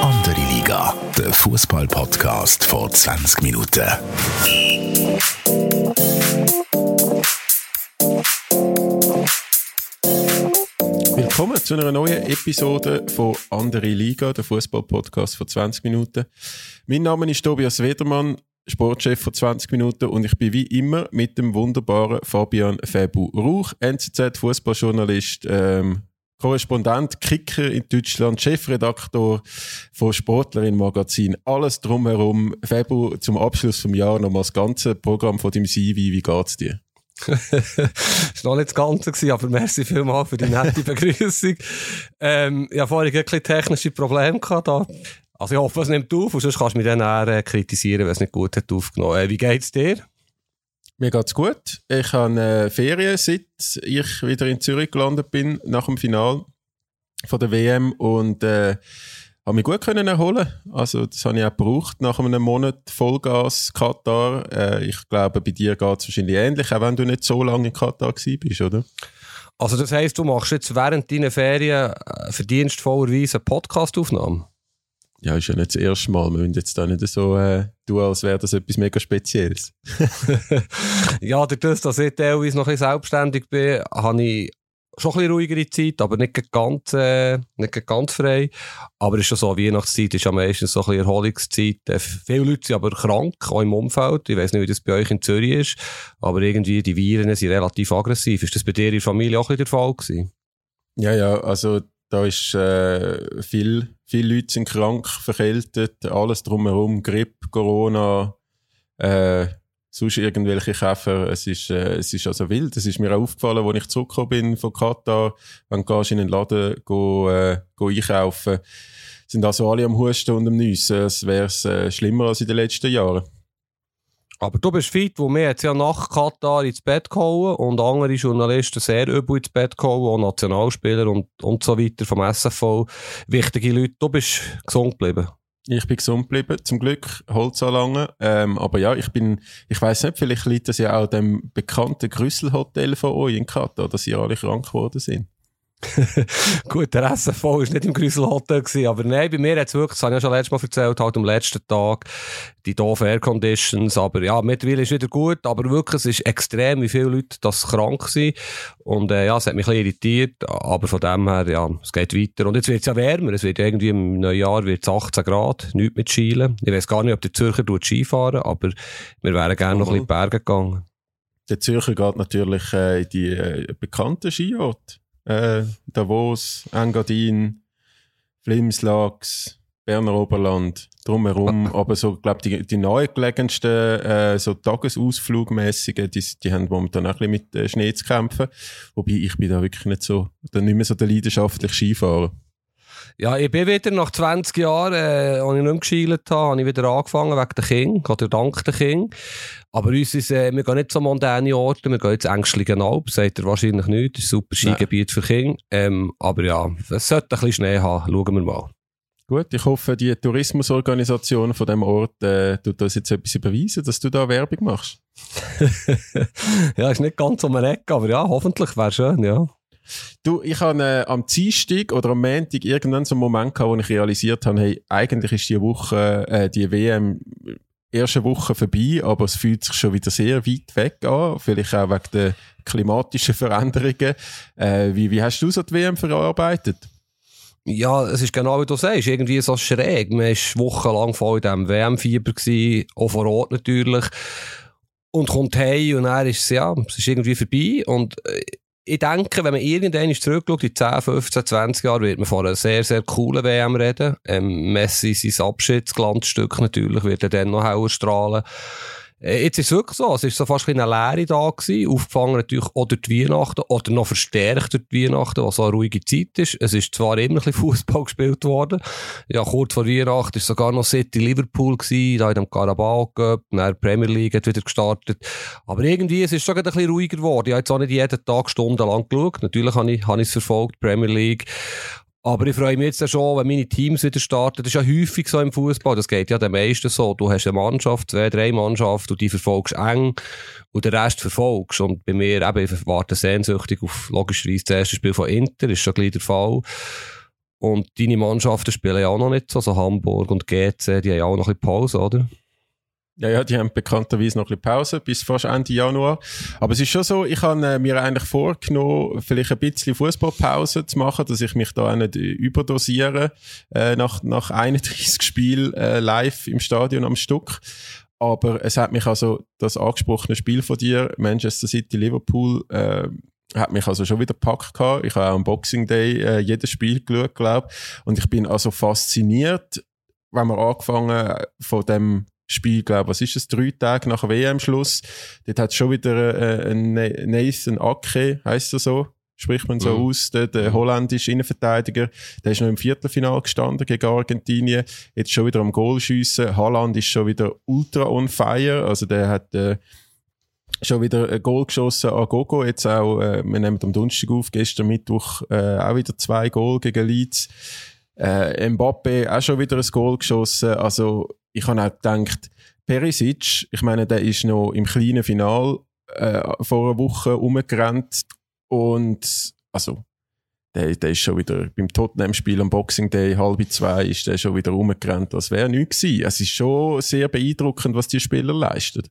Andere Liga, der Fußball-Podcast vor 20 Minuten. Willkommen zu einer neuen Episode von Andere Liga, der Fußball-Podcast vor 20 Minuten. Mein Name ist Tobias Wedermann, Sportchef von 20 Minuten und ich bin wie immer mit dem wunderbaren Fabian Febu Rauch, NZZ-Fußballjournalist, ähm, Korrespondent, Kicker in Deutschland, Chefredaktor von Sportlerin Magazin, alles drumherum. Febu, zum Abschluss vom Jahr nochmal das ganze Programm von deinem CV, wie geht's dir? das war noch nicht das Ganze, gewesen, aber merci vielmals für die nette Begrüßung. ähm, ich hatte vorhin ein bisschen technische Probleme gehabt. Da. Also ich hoffe, es nimmt auf und sonst kannst du mich dann eher äh, kritisieren, wenn es nicht gut hat aufgenommen. Äh, wie geht's dir? Mir geht's gut. Ich habe Ferien, seit ich wieder in Zürich gelandet bin, nach dem Final von der WM und äh, habe mich gut können erholen. Also das habe ich auch gebraucht nach einem Monat Vollgas Katar. Äh, ich glaube, bei dir geht es wahrscheinlich ähnlich, auch wenn du nicht so lange in Katar bist, oder? Also das heisst, du machst jetzt während deiner Ferien äh, verdienstvollerweise eine Podcastaufnahme? Ja, ist ja nicht das erste Mal. Wir müssen jetzt da nicht so äh, tun, als wäre das etwas mega Spezielles. ja, durch das, dass ich teilweise noch ein bisschen selbstständig bin, habe ich schon ein bisschen ruhigere Zeit, aber nicht ganz, äh, nicht ganz frei. Aber es ist schon so, Weihnachtszeit ist ja meistens so ein bisschen Erholungszeit. Äh, viele Leute sind aber krank, auch im Umfeld. Ich weiß nicht, wie das bei euch in Zürich ist, aber irgendwie die Viren sind relativ aggressiv. Ist das bei dir in der Familie auch ein bisschen der Fall gewesen? Ja, ja, also da ist äh, viel, viele Leute sind krank, verkältet, alles drumherum, Grippe, Corona, äh, sonst irgendwelche Käfer. Es ist, äh, es ist also wild. Es ist mir auch aufgefallen, als ich zurückgekommen bin von Katar, wenn du in den Laden go, äh, go einkaufen, sind also alle am Husten und am Nüssen. Es wäre äh, schlimmer als in den letzten Jahren. Aber du bist fit, wo wir jetzt ja nach Katar ins Bett gehauen und andere Journalisten sehr übel ins Bett gehauen, auch Nationalspieler und, und so weiter vom SFV. Wichtige Leute. Du bist gesund geblieben. Ich bin gesund geblieben, zum Glück, Holz lange. Ähm, aber ja, ich bin, ich weiß nicht, vielleicht liegt das ja auch dem bekannten Grüsselhotel von euch in Katar, dass ihr alle krank geworden sind. Gut, der SFV war nicht im Grüsselhotel, aber nein, bei mir hat es wirklich, das habe ich ja schon letztes Mal erzählt, halt am letzten Tag, die doofen Air Conditions, aber ja, mittlerweile ist es wieder gut, aber wirklich, es ist extrem, wie viele Leute das krank sind und äh, ja, es hat mich ein bisschen irritiert, aber von dem her, ja, es geht weiter und jetzt wird es ja wärmer, es wird irgendwie im Neujahr wird 18 Grad, nichts mit Schielen. Ich weiß gar nicht, ob der Zürcher Skifahren aber wir wären gerne noch ein bisschen in die Berge gegangen. Der Zürcher geht natürlich äh, in die äh, bekannten Skiorte äh, Davos, Engadin, Flimslax, Berner Oberland, drumherum. Aber so, glaube die, die nahegelegenen, äh, so Tagesausflugmäßigen, die, die haben momentan auch ein bisschen mit äh, Schnee zu kämpfen. Wobei ich bin da wirklich nicht so, dann nicht mehr so der leidenschaftliche Skifahrer. Ja, ich bin wieder nach 20 Jahren, äh, als ich nicht mehr geschielt habe, habe ich wieder angefangen wegen der King, oder dank der King. Aber uns ist, äh, wir gehen nicht so mondäne Orte, wir gehen jetzt Ängstligenalp, sagt er wahrscheinlich nicht, das ist ein super Skigebiet für King. Ähm, aber ja, es sollte ein bisschen Schnee haben, schauen wir mal. Gut, ich hoffe, die Tourismusorganisation von dem Ort äh, tut uns jetzt etwas überweisen, dass du da Werbung machst. ja, ist nicht ganz um eine Ecke, aber ja, hoffentlich wäre schön, ja. Du, ich habe äh, am Dienstag oder am Montag irgendwann so einen Moment gehabt, wo ich realisiert habe, hey, eigentlich ist die Woche, äh, die WM erste Woche vorbei, aber es fühlt sich schon wieder sehr weit weg an, vielleicht auch wegen der klimatischen Veränderungen. Äh, wie, wie hast du so die WM verarbeitet? Ja, es ist genau wie du sagst, irgendwie so schräg. Man war wochenlang voll in diesem WM-Fieber, auch vor Ort natürlich. Und kommt heim und dann ist ja, es ist irgendwie vorbei. Und äh, ich denke, wenn man irgendwann zurückschaut, in 10, 15, 20 Jahren, wird man von einer sehr, sehr coolen WM reden. Ähm, Messi, sein Abschiedsglanzstück natürlich, wird er dann noch heller strahlen. Äh, jetzt ist es wirklich so, es ist so fast eine Lehre da gewesen, aufgefangen natürlich auch durch die Weihnachten oder noch verstärkt durch die Weihnachten, was so eine ruhige Zeit ist. Es ist zwar immer ein bisschen Fußball gespielt worden, ja, kurz vor Weihnachten ist sogar noch City Liverpool gewesen, da in dem Carabao Cup, dann Premier League hat wieder gestartet, aber irgendwie, es ist schon ein bisschen ruhiger geworden. Ich habe jetzt auch nicht jeden Tag stundenlang geschaut, natürlich habe ich, habe ich es verfolgt, Premier League, Aber ich freue mich jetzt schon, wenn meine Teams wieder starten. Das ist ja häufig so im Fußball. Das geht ja den meisten so. Du hast eine Mannschaft, zwei, drei Mannschaften und die verfolgst eng und den Rest verfolgst. Und bei mir eben, ich warte sehnsüchtig auf logischerweise das erste Spiel von Inter. Ist schon gleich der Fall. Und deine Mannschaften spielen ja auch noch nicht so. Also Hamburg und GC, die haben ja auch noch ein bisschen Pause, oder? Ja, ja, die haben bekannterweise noch ein bisschen Pause bis fast Ende Januar. Aber es ist schon so, ich habe äh, mir eigentlich vorgenommen, vielleicht ein bisschen Fußballpause zu machen, dass ich mich da auch nicht überdosiere äh, nach, nach 31 Spielen äh, live im Stadion am Stück. Aber es hat mich also, das angesprochene Spiel von dir, Manchester City, Liverpool, äh, hat mich also schon wieder gepackt gehabt. Ich habe auch am Boxing Day äh, jedes Spiel geschaut, glaube Und ich bin also fasziniert, wenn wir angefangen von dem Spiel, glaube was ist es, drei Tage nach WM-Schluss. Dort hat schon wieder äh, Nathan Ake, heisst er so, spricht man so mhm. aus, der, der holländische Innenverteidiger, der ist noch im Viertelfinal gestanden gegen Argentinien, jetzt schon wieder am Goal schiessen. Haaland ist schon wieder ultra on fire, also der hat äh, schon wieder ein Goal geschossen an Gogo, jetzt auch, äh, wir nehmen am Donnerstag auf, gestern Mittwoch äh, auch wieder zwei Goal gegen Leeds. Äh, Mbappe auch schon wieder ein Goal geschossen, also ich habe auch gedacht, Perisic, ich meine, der ist noch im kleinen Final äh, vor einer Woche umgerannt und also der, der ist schon wieder beim Tottenham-Spiel am Boxing Day halb zwei ist der schon wieder rumgerannt, als wäre nichts gewesen. Es ist schon sehr beeindruckend, was die Spieler leisten.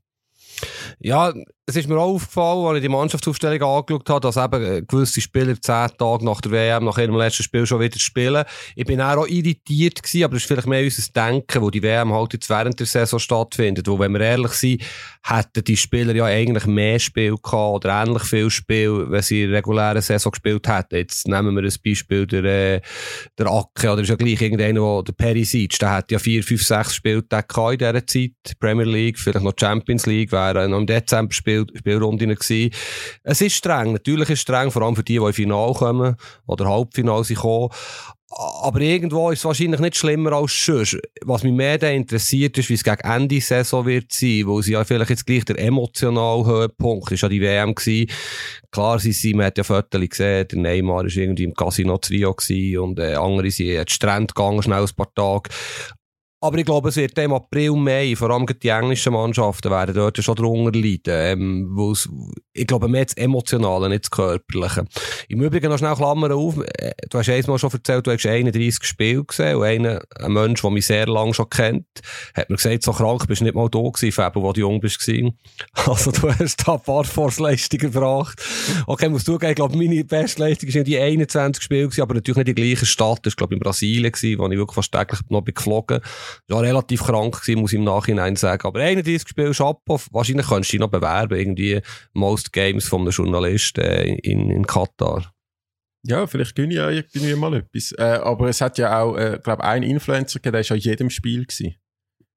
Ja, es ist mir auch aufgefallen, als ich die Mannschaftsaufstellung angeschaut habe, dass eben gewisse Spieler zehn Tage nach der WM, nach ihrem letzten Spiel schon wieder spielen. Ich bin auch irritiert gewesen, aber das ist vielleicht mehr unser Denken, wo die WM halt jetzt während der Saison stattfindet. Wo, wenn wir ehrlich sind, hätten die Spieler ja eigentlich mehr Spiel gehabt oder ähnlich viel Spiel, wenn sie in der regulären Saison gespielt hätten. Jetzt nehmen wir ein Beispiel der, äh, der Acke, oder ist ja gleich irgendeiner, der Perisic, der hat ja vier, fünf, sechs Spieltage in dieser Zeit. Premier League, vielleicht noch Champions League, wäre noch im Dezember Spiel Spiel, Spielrunden gewesen. Es ist streng, natürlich ist es streng, vor allem für die, die in Final kommen oder Halbfinale sind. Aber irgendwo ist es wahrscheinlich nicht schlimmer als sonst. Was mich mehr interessiert, ist, wie es gegen Ende der Saison wird sein, wo sie ja vielleicht jetzt gleich der emotionale Höhepunkt ist ja die WM gewesen. Klar, sie, sie, man hat ja Fotos gesehen, der Neymar war irgendwie im Casino Trio und äh, andere sind an den Strand gegangen, schnell ein paar Tage. Aber ich glaube, es wird im April, Mai, vor allem die englischen Mannschaften werden dort schon drunter leiden. Ähm, ich glaube, mehr das Emotionale, nicht das Körperliche. Im Übrigen noch schnell Klammern auf. Äh, du hast einmal schon erzählt, du hast 31 Spiele gesehen und einer, ein Mensch, der mich sehr lange schon kennt, hat mir gesagt, so krank bist du nicht mal da gewesen, Fabio, wo du jung bist. Also du hast da ein paar Force-Leistungen gebracht. Okay, musst du zugeben, ich glaube, meine beste Leistung war die 21 Spiele gewesen, aber natürlich nicht in der gleichen Stadt. Das war, glaube ich, in Brasilien gewesen, wo ich wirklich fast täglich noch bin geflogen ja, relativ krank gewesen, muss ich im Nachhinein sagen. Aber 31 Spiele Schapo, wahrscheinlich könntest du dich noch bewerben, irgendwie Most Games von einem Journalist äh, in, in Katar. Ja, vielleicht gönne ich ja irgendwie mal etwas. Äh, aber es hat ja auch, äh, glaube ein Influencer gegeben, der war an jedem Spiel gewesen.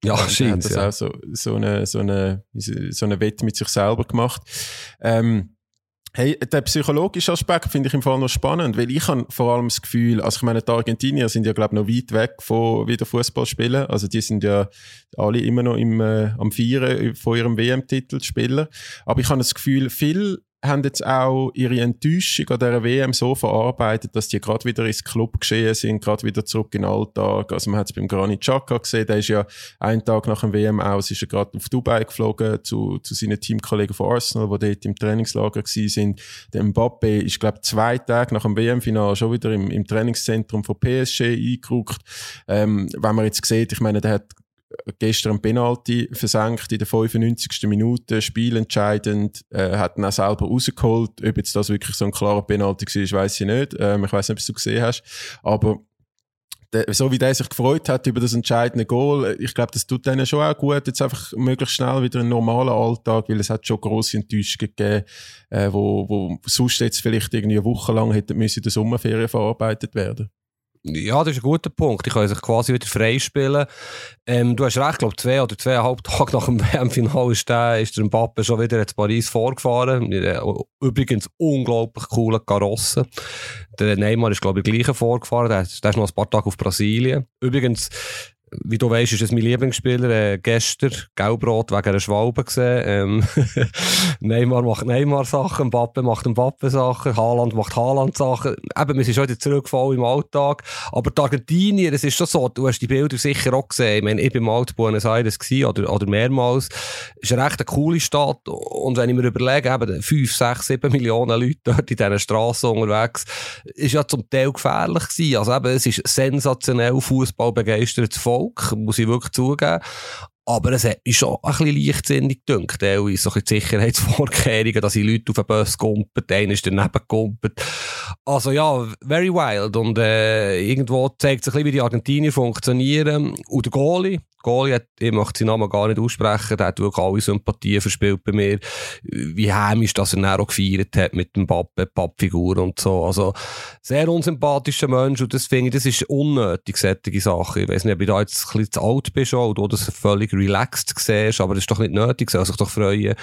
Ja, scheint. hat das ja. auch so, so eine, so eine, so eine Wette mit sich selber gemacht. Ähm, Hey, der psychologische Aspekt finde ich im Fall noch spannend, weil ich habe vor allem das Gefühl, also ich meine, die Argentinier sind ja, glaube ich, noch weit weg von wieder Fußball spielen. Also die sind ja alle immer noch im, äh, am Feiern von ihrem WM-Titel spielen. Aber ich habe das Gefühl, viel haben jetzt auch ihre Enttäuschung an dieser WM so verarbeitet, dass die gerade wieder ins Club geschehen sind, gerade wieder zurück in den Alltag. Also man hat es beim Granit Xhaka gesehen, der ist ja einen Tag nach dem WM aus, ist er gerade auf Dubai geflogen zu, zu seinen Teamkollegen von Arsenal, die dort im Trainingslager sind. Der Mbappe ist, glaube zwei Tage nach dem WM-Final schon wieder im, im Trainingszentrum von PSG eingerückt. Ähm, wenn man jetzt sieht, ich meine, der hat gestern ein Penalty versenkt in der 95. Minute, spielentscheidend, äh, hat ihn auch selber rausgeholt. Ob jetzt das wirklich so ein klarer Penalty war, weiß ich nicht. Ähm, ich weiß nicht, ob du gesehen hast. Aber der, so wie der sich gefreut hat über das entscheidende Goal, ich glaube, das tut denen schon auch gut, jetzt einfach möglichst schnell wieder einen normalen Alltag, weil es hat schon grosse Enttäuschungen gegeben, äh, wo, wo sonst jetzt vielleicht irgendwie eine Woche lang hätten müssen in der Sommerferien verarbeitet werden. Ja, das ist ein guter Punkt. Ich kann sich quasi wieder freispielen. Ähm, du hast recht, ich glaube, zwei oder zweieinhalb Tage nach dem WM-Final ist der, ist der Mbappe schon wieder in Paris vorgefahren. Übrigens unglaublich coole Karosse. Der Neymar ist, glaube ich, gleich vorgefahren. Der, der ist noch ein paar Tage auf Brasilien. Übrigens, wie du weißt, ist es mein Lieblingsspieler. Äh, gestern Gelbrot wegen einer Schwalbe gesehen. Ähm, Neymar macht Neymar-Sachen, Mbappe macht Mbappe-Sachen, Haaland macht Haaland-Sachen. Eben, wir sind schon wieder zurückgefallen im Alltag. Aber die Argentinier, es ist schon so, du hast die Bilder sicher auch gesehen. Ich meine, ich bin mal in Buenos Aires gewesen, oder, oder mehrmals. Es ist eine recht coole Stadt. Und wenn ich mir überlege, eben 5, 6, 7 Millionen Leute dort in diesen Straßen unterwegs, ist ja zum Teil gefährlich gewesen. Also eben, es ist sensationell Fußball begeistertes Volk, muss ich wirklich zugeben. Aber es hat mich schon ein bisschen leichtsinnig gedacht, teilweise so ein Sicherheitsvorkehrungen, dass die Leute auf den Bus kumpen, einer ist daneben kumpelt. Also ja, very wild. Und äh, irgendwo zeigt sich ein bisschen, wie die Argentinier funktionieren. Und der Goalie, Goalie hat, ich möchte seinen Namen gar nicht aussprechen, der hat wirklich alle Sympathien verspielt bei mir. Wie heimisch, dass er dann auch gefeiert hat mit dem Pappfigur und so. Also, sehr unsympathischer Mensch und das finde ich, das ist unnötig, solche Sachen. Ich weiß nicht, ob ich da jetzt ein bisschen zu alt bin schon oder das völlig relaxed siehst, aber das ist doch nicht nötig, soll sich doch freuen.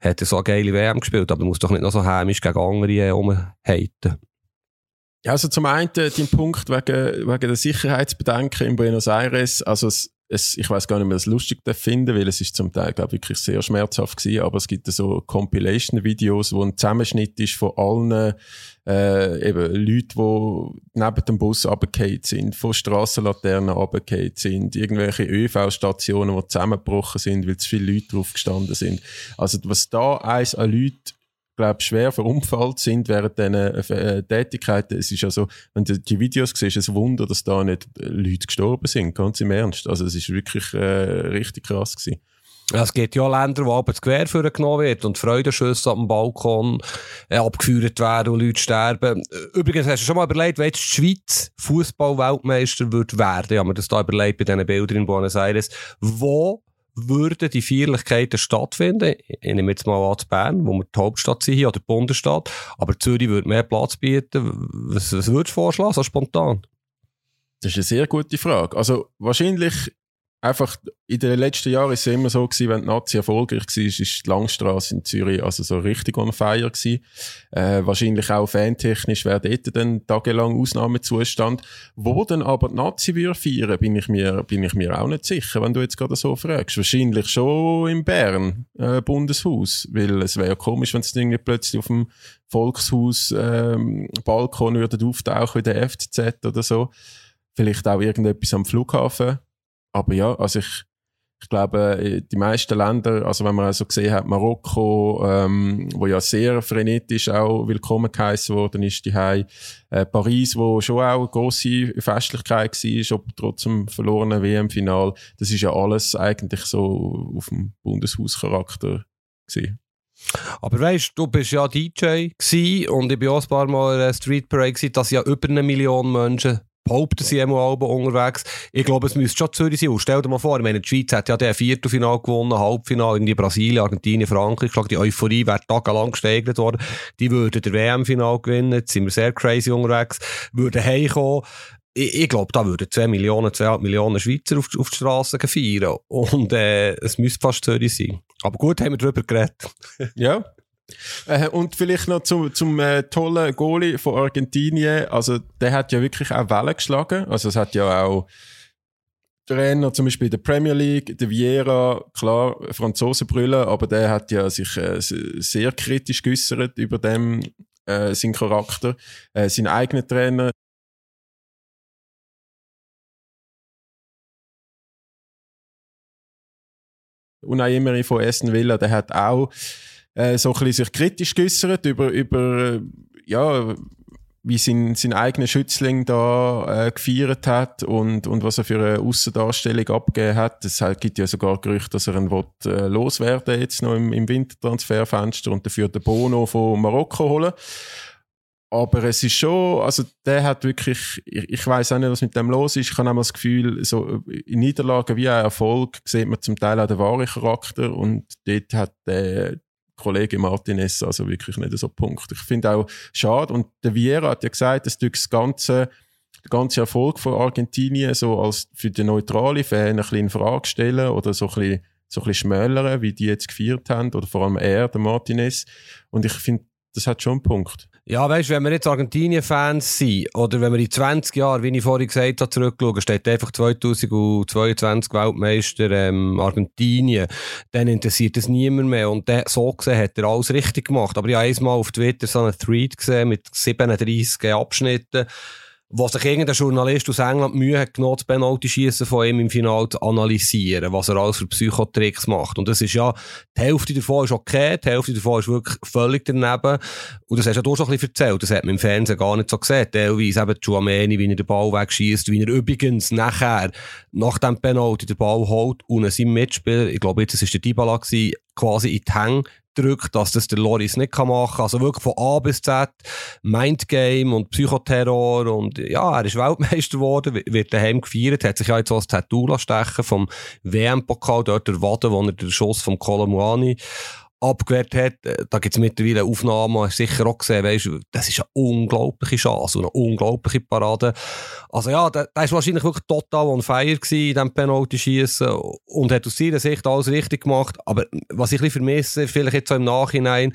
Hat er so eine geile WM gespielt, aber muss doch nicht noch so heimisch gegen andere umheiten. Ja, also zum einen den Punkt wegen, wegen der Sicherheitsbedenken in Buenos Aires, also es, es, ich weiß gar nicht mehr, das lustig finden, weil es ist zum Teil, glaube ich, wirklich sehr schmerzhaft gewesen, aber es gibt so Compilation-Videos, wo ein Zusammenschnitt ist von allen äh, eben Leute, die neben dem Bus runtergefallen sind, von Strassenlaternen runtergefallen sind, irgendwelche ÖV-Stationen, die zusammengebrochen sind, weil zu viele Leute drauf gestanden sind. Also was da eins an Leuten glaube schwer verunfallt sind während diesen äh, Tätigkeiten. Es ist also, wenn du die Videos siehst, ist es ein Wunder, dass da nicht Leute gestorben sind, ganz im Ernst. Also es ist wirklich äh, richtig krass gewesen. Ja, es gibt ja Länder, wo aber das Gewehr genommen wird und Freudenschüsse am Balkon äh, abgeführt werden und Leute sterben. Übrigens, hast du schon mal überlegt, wenn die Schweiz Fußball-Weltmeister wird werden? Ja, mir das da überlegt bei diesen Bildern in Buenos Aires. Wo würden die Feierlichkeiten stattfinden. Ich nehme jetzt mal an Bern, wo wir die Hauptstadt sind oder die Bundesstadt. Aber Zürich würde mehr Platz bieten. Was, was würdest du vorschlagen, so spontan? Das ist eine sehr gute Frage. Also wahrscheinlich einfach in den letzten Jahren ist es immer so gewesen, wenn die Nazi erfolgreich war, ist die Langstrasse in Zürich also so richtig on fire gewesen. Äh, wahrscheinlich auch fantechnisch wäre dort dann tagelang Ausnahmezustand. Wo dann aber die Nazi würde feiern, bin ich mir, bin ich mir auch nicht sicher, wenn du jetzt gerade so fragst. Wahrscheinlich schon in Bern, äh, Bundeshaus. Weil es wäre ja komisch, wenn es irgendwie plötzlich auf dem Volkshaus, ähm, Balkon würde auftauchen in der FCZ oder so. Vielleicht auch irgendetwas am Flughafen aber ja, also ich, ich glaube, die meisten Länder, also wenn man also gesehen hat, Marokko, ähm, wo ja sehr frenetisch auch willkommen geheißen worden ist, die äh, Paris, wo schon auch eine grosse Festlichkeit war, ob trotz dem verlorenen WM-Final, das ist ja alles eigentlich so auf dem Bundeshauscharakter gewesen. Aber weißt du, bist ja DJ und ich bin auch ein paar Mal Street Parade gewesen, dass ja über eine Million Menschen behaupten sie einmal unterwegs. Ich glaube, es müsste schon Zürich sein. Und stell dir mal vor, ich meine, die Schweiz hat ja der Viertelfinal gewonnen, Halbfinal, irgendwie Brasilien, Argentinien, Frankreich. Ich glaube, die Euphorie wäre tagelang gesteigert worden. Die würden der WM-Final gewinnen. Jetzt sind wir sehr crazy unterwegs. Würden heimkommen. Ich, ich glaube, da würden 2 Millionen, 2,5 Millionen Schweizer auf, auf die Straße feiern. Und äh, es müsste fast Zürich sein. Aber gut, haben wir darüber geredet. ja, äh, und vielleicht noch zum, zum äh, tollen Goalie von Argentinien. Also, der hat ja wirklich auch Wellen geschlagen. Also, es hat ja auch Trainer, zum Beispiel in der Premier League, der Vieira, klar, Franzosen brüllen, aber der hat ja sich äh, sehr kritisch geäußert über dem, äh, seinen Charakter. Äh, sein eigener Trainer, Unai Emery von Essen Villa, der hat auch äh, so ein bisschen sich kritisch geäußert über, über äh, ja, wie sein, sein eigener Schützling da äh, gefeiert hat und, und was er für eine Aussendarstellung abgegeben hat. Es gibt ja sogar Gerüchte, dass er ihn will, äh, loswerden jetzt noch im, im Wintertransferfenster und dafür den Bono von Marokko holen. Aber es ist schon, also der hat wirklich, ich, ich weiß auch nicht, was mit dem los ist. Ich habe auch das Gefühl, so in Niederlagen wie ein Erfolg sieht man zum Teil auch den wahren Charakter und dort hat der, Kollege Martinez also wirklich nicht so Punkt. Ich finde auch schade und der Vieira hat ja gesagt, dass durch das ganze der ganze Erfolg von Argentinien so als für die neutrale Fan ein bisschen in Frage stellen oder so ein bisschen, so ein bisschen schmälern, wie die jetzt gefeiert haben oder vor allem er, der Martinez. Und ich finde, das hat schon einen Punkt. Ja, weißt du, wenn wir jetzt Argentinien-Fans sind, oder wenn wir in 20 Jahren, wie ich vorhin gesagt habe, zurückschauen, steht einfach 2022 Weltmeister ähm, Argentinien, dann interessiert das niemand mehr. Und der, so gesehen hat er alles richtig gemacht. Aber ich habe einmal auf Twitter so einen Thread gesehen mit 37 Abschnitten, wo sich irgendein Journalist aus England Mühe hat genommen, das Penalty-Schiessen von ihm im Finale zu analysieren, was er alles für Psychotricks macht. Und das ist ja, die Hälfte davon ist okay, die Hälfte davon ist wirklich völlig daneben. Und das hast ja du schon ein bisschen erzählt, das hat man im Fernsehen gar nicht so gesehen. Teilweise eben Chuameni, wie er den Ball wegschießt, wie er übrigens nachher, nach dem Penalty, den Ball holt und seinem Mitspieler, ich glaube jetzt, das war der Dybala quasi in die Hänge drückt, dass das der Loris nicht machen kann. Also wirklich von A bis Z, Mindgame und Psychoterror und ja, er ist Weltmeister geworden, wird daheim gefeiert, hat sich ja jetzt so ein Tattoo stechen vom WM-Pokal, dort der Wade, wo er den Schuss vom Colomuani abgewehrt hat. Äh, da gibt es mittlerweile Aufnahmen, hast sicher auch gesehen, weißt, das ist eine unglaubliche Chance und eine unglaubliche Parade. Also ja, der ist wahrscheinlich wirklich total on fire gewesen in diesem Penalty-Schießen und hat aus seiner Sicht alles richtig gemacht. Aber was ich ein vermisse, vielleicht jetzt so im Nachhinein,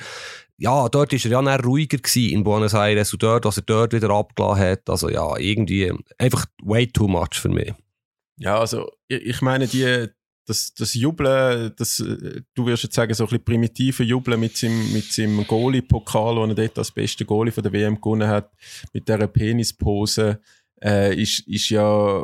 ja, dort war er ja ruhiger in Buenos Aires und dort, was er dort wieder abgelassen hat. Also ja, irgendwie einfach way too much für mich. Ja, also ich meine, die, das, das Jubeln, das, äh, du wirst jetzt sagen, so ein bisschen primitive Jubeln mit seinem, mit seinem Goalie-Pokal, wo er dort als beste Goalie von der WM gewonnen hat, mit dieser Penispose, äh, ist, ist ja,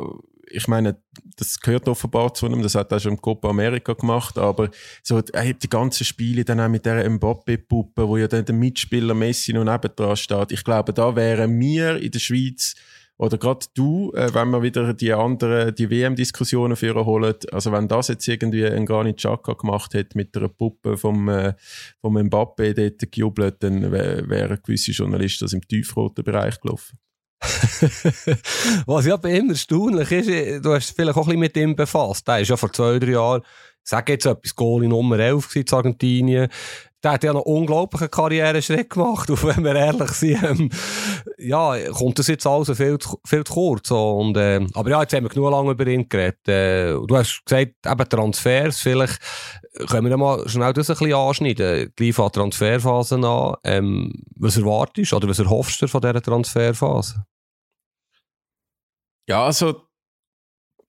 ich meine, das gehört offenbar zu ihm, das hat er schon im Copa America gemacht, aber so, er hat die ganzen Spiele dann auch mit der Mbappe-Puppe, wo ja dann der Mitspieler Messi noch nebendran steht. Ich glaube, da wären wir in der Schweiz oder gerade du, äh, wenn wir wieder die anderen, die WM-Diskussionen führen holen, also wenn das jetzt irgendwie ein Granit Xhaka gemacht hätte mit einer Puppe vom, äh, vom Mbappe dort gejubelt, dann wären wär gewisse Journalisten aus im tiefroten Bereich gelaufen. Was ja bei ihm erstaunlich ist, äh, du hast vielleicht auch ein bisschen mit ihm befasst. Der ist ja vor zwei, drei Jahren, sage jetzt etwas, Goalie Nummer 11 in Argentinien der hat ja noch unglaublichen Karriereschritt gemacht. Und wenn wir ehrlich sind, ähm, ja, kommt das jetzt alles viel zu, viel zu kurz. So. Und, äh, aber ja, jetzt haben wir genug lange über ihn geredet. Äh, du hast gesagt, eben Transfers, vielleicht können wir mal schnell das ein bisschen anschneiden. Gleich von Transferphase an. Ähm, was erwartest du oder was erhoffst du von dieser Transferphase? Ja, also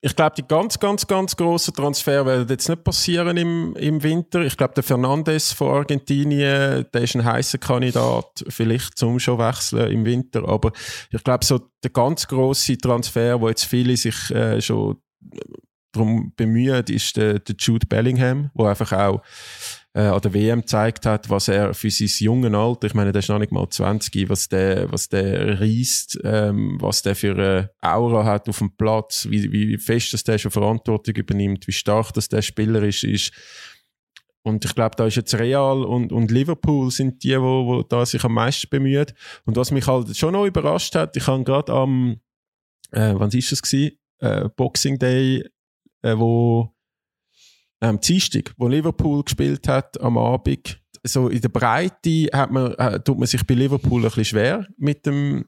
ich glaube, die ganz, ganz, ganz grossen Transfer werden jetzt nicht passieren im, im Winter. Ich glaube, der Fernandes von Argentinien, der ist ein heißer Kandidat, vielleicht zum schon wechseln im Winter. Aber ich glaube, so der ganz grosse Transfer, wo jetzt viele sich äh, schon darum bemühen, ist der, der Jude Bellingham, wo einfach auch äh, an der WM gezeigt hat, was er für sein junges Alter, ich meine, der ist noch nicht mal 20, was der, was der reist, ähm, was der für eine Aura hat auf dem Platz, wie, wie fest dass der schon Verantwortung übernimmt, wie stark dass der Spieler ist, ist. Und ich glaube, da ist jetzt Real und, und Liverpool sind die, wo, wo da sich am meisten bemühen. Und was mich halt schon noch überrascht hat, ich habe gerade am, äh, wann ist es gewesen? Äh, Boxing Day, äh, wo ähm, Dienstag, wo Liverpool gespielt hat am Abend, so in der Breite hat man, äh, tut man sich bei Liverpool ein bisschen schwer mit dem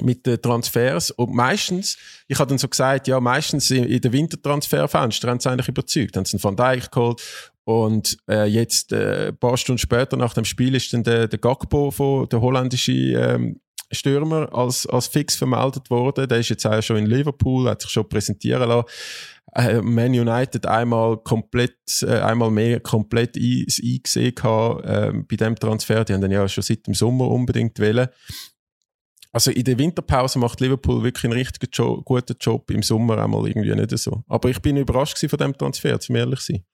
mit den Transfers. Und meistens, ich habe dann so gesagt, ja, meistens in, in der Wintertransferfenster haben sie eigentlich überzeugt, haben sie einen Van Dijk geholt und äh, jetzt äh, ein paar Stunden später nach dem Spiel ist dann der, der Gagbo von der holländische ähm, Stürmer als, als fix vermeldet worden. Der ist jetzt auch schon in Liverpool, hat sich schon präsentieren lassen äh, Man United einmal komplett, äh, einmal mehr komplett eingesehen gehabt, äh, bei dem Transfer. Die haben dann ja schon seit dem Sommer unbedingt wählen. Also in der Winterpause macht Liverpool wirklich einen richtig jo guten Job, im Sommer einmal irgendwie nicht so. Aber ich bin überrascht von dem Transfer, zum ehrlich sein.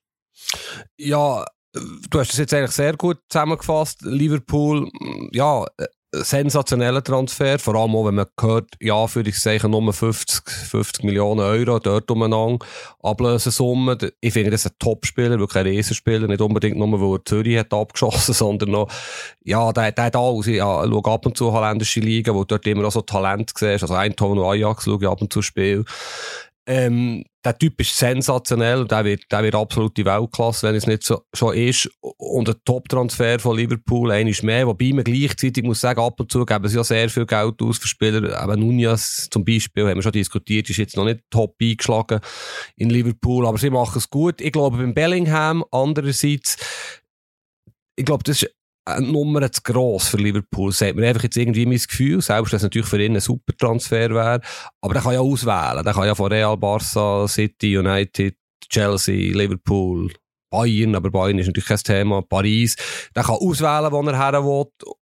Ja, du hast es jetzt eigentlich sehr gut zusammengefasst. Liverpool, ja, sensationeller Transfer, vor allem auch, wenn man hört, ja, für ich sagen, nur 50, 50 Millionen Euro dort umeinander, Ablösesumme. Ich finde, das ein Top-Spieler, wirklich ein Riesenspieler, nicht unbedingt nur, weil er Zürich hat abgeschossen, sondern noch, ja, der, der hat alles. Ja, schau ab und zu holländische Liga, wo du dort immer auch so Talent siehst, also ein Ton und Ajax schaue ich ab und zu Spiel. Ähm, der Typ ist sensationell und der wird, der wird absolut die Weltklasse, wenn es nicht so, schon ist. Und ein Top-Transfer von Liverpool, ist mehr. Wobei man gleichzeitig muss sagen, ab und zu geben sie ja sehr viel Geld aus für Spieler. Aber Nunez zum Beispiel, haben wir schon diskutiert, ist jetzt noch nicht top eingeschlagen in Liverpool. Aber sie machen es gut. Ich glaube, beim Bellingham andererseits, ich glaube, das ist eine Nummer zu gross für Liverpool. Das hat mir einfach jetzt irgendwie mein Gefühl, selbst wenn es natürlich für ihn ein super Transfer wäre. Aber der kann ja auswählen. Der kann ja von Real, Barca, City, United, Chelsea, Liverpool, Bayern, aber Bayern ist natürlich kein Thema, Paris. Der kann auswählen, wo er her will.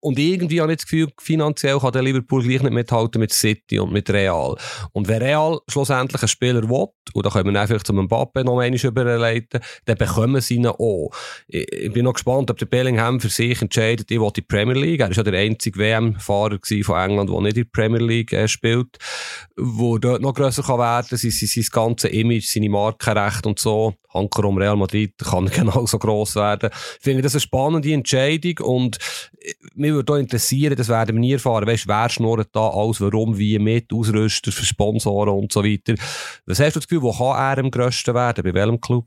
Und irgendwie habe ich das Gefühl, finanziell kann der Liverpool gleich nicht mithalten mit City und mit Real. Und wenn Real schlussendlich einen Spieler will, und da können wir dann vielleicht zum Mbappe noch einmal überleiten, dann bekommen sie ihn auch. Ich, ich, bin noch gespannt, ob der Bellingham für sich entscheidet, ich will die Premier League. Er war ja der einzige WM-Fahrer von England, der nicht in die Premier League äh, spielt, wo dort noch grösser kann werden kann, sein, sein, ganzes Image, seine Markenrechte und so. Anker um Real Madrid kann genauso gross werden. Ich finde das eine spannende Entscheidung und äh, mich würde auch interessieren, das werden wir nie erfahren, weißt, wer schnurrt da alles, warum, wie, mit, Ausrüster für Sponsoren und so weiter. Was hast du das Gefühl, wo kann er am grössten werden, bei welchem Club?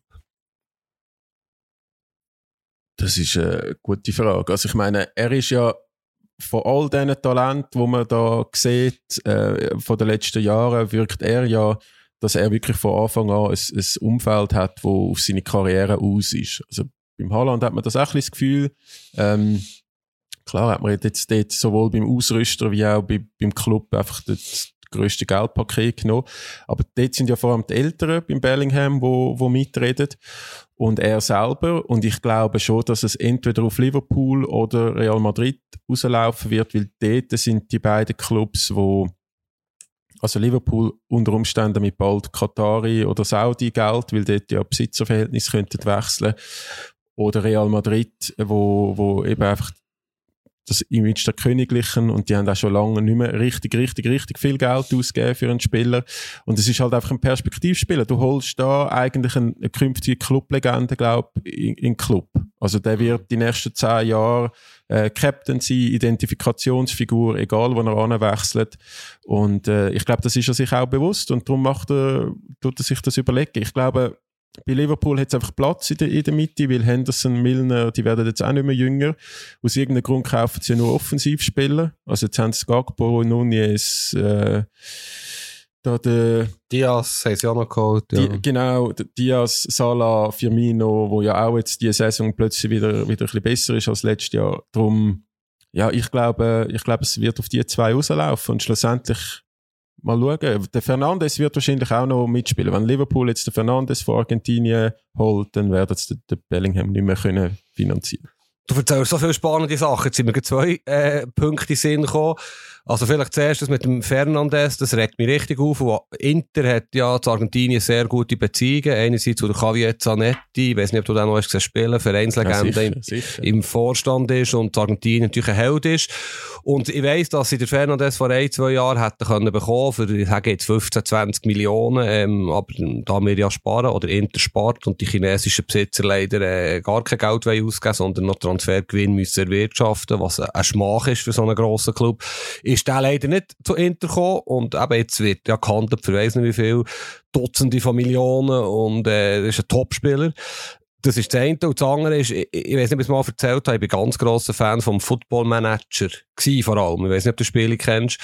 Das ist eine gute Frage. Also ich meine, er ist ja von all diesen Talenten, die man da sieht, äh, von den letzten Jahren, wirkt er ja, dass er wirklich von Anfang an ein, ein Umfeld hat, wo auf seine Karriere aus ist. Also beim Haaland hat man das auch ein das Gefühl. Ähm, klar hat man jetzt dort sowohl beim Ausrüster wie auch bei, beim Club einfach das grösste Geldpaket genommen. Aber dort sind ja vor allem die Eltern beim Bellingham, wo, wo mitreden. Und er selber. Und ich glaube schon, dass es entweder auf Liverpool oder Real Madrid rauslaufen wird, weil dort sind die beiden Clubs, wo also Liverpool unter Umständen mit bald Katari oder Saudi Geld, weil dort ja Besitzerverhältnisse könnten wechseln. Oder Real Madrid, wo, wo eben einfach das Image der Königlichen und die haben auch schon lange nicht mehr richtig, richtig, richtig viel Geld ausgegeben für einen Spieler. Und es ist halt einfach ein Perspektivspieler. Du holst da eigentlich eine, eine künftige Clublegende, glaube ich, in, in Club. Also der wird die nächsten zehn Jahre äh, Captain sein, Identifikationsfigur, egal wo er anwechselt. Und äh, ich glaube, das ist er sich auch bewusst und darum macht er, tut er sich das überlegen. Ich glaube, bei Liverpool hat es einfach Platz in der, in der Mitte, weil Henderson, Milner, die werden jetzt auch nicht mehr jünger. Aus irgendeinem Grund kaufen sie nur Offensivspieler. Also jetzt haben sie Gagbo, Nunez, äh, da der Diaz haben sie auch noch geholt. Ja. Die, genau, Diaz, Salah, Firmino, wo ja auch jetzt diese Saison plötzlich wieder, wieder ein bisschen besser ist als letztes Jahr. Darum, ja, ich glaube, ich glaube, es wird auf die zwei rauslaufen und schlussendlich mal schauen. Der Fernandes wird wahrscheinlich auch noch mitspielen. Wenn Liverpool jetzt den Fernandes von Argentinien holt, dann werden sie den Bellingham nicht mehr können finanzieren Du erzählst so viele spannende Sachen. Jetzt sind mir zwei äh, Punkte in Sinn gekommen. Also vielleicht zuerst das mit dem Fernandes, das regt mich richtig auf. Inter hat ja zu Argentinien sehr gute Beziehungen. Einerseits zu der Javier Zanetti, ich weiß nicht, ob du den noch hast gesehen spielen, Vereinslegende ja, im, im, Vorstand ist und Argentinien natürlich ein Held ist. Und ich weiss, dass sie der Fernandes vor ein, zwei Jahren hätten können bekommen für, ich sage jetzt 15, 20 Millionen, ähm, aber da wir ja sparen, oder Inter spart und die chinesischen Besitzer leider äh, gar kein Geld ausgeben, sondern noch Transfergewinn müssen erwirtschaften, was ein Schmach ist für so einen grossen Club, ist der leider nicht zu Inter gekommen. Und eben jetzt wird ja gehandelt für weiss nicht wie viel, Dutzende von Millionen und äh, ist ein Topspieler. Das ist das eine. Und das andere ist, ich, ich weiß nicht, ob ich es mal erzählt habe, ich bin ganz grosser Fan vom Football Manager. Gewesen, vor allem. Ich weiß nicht, ob du das Spiel kennst.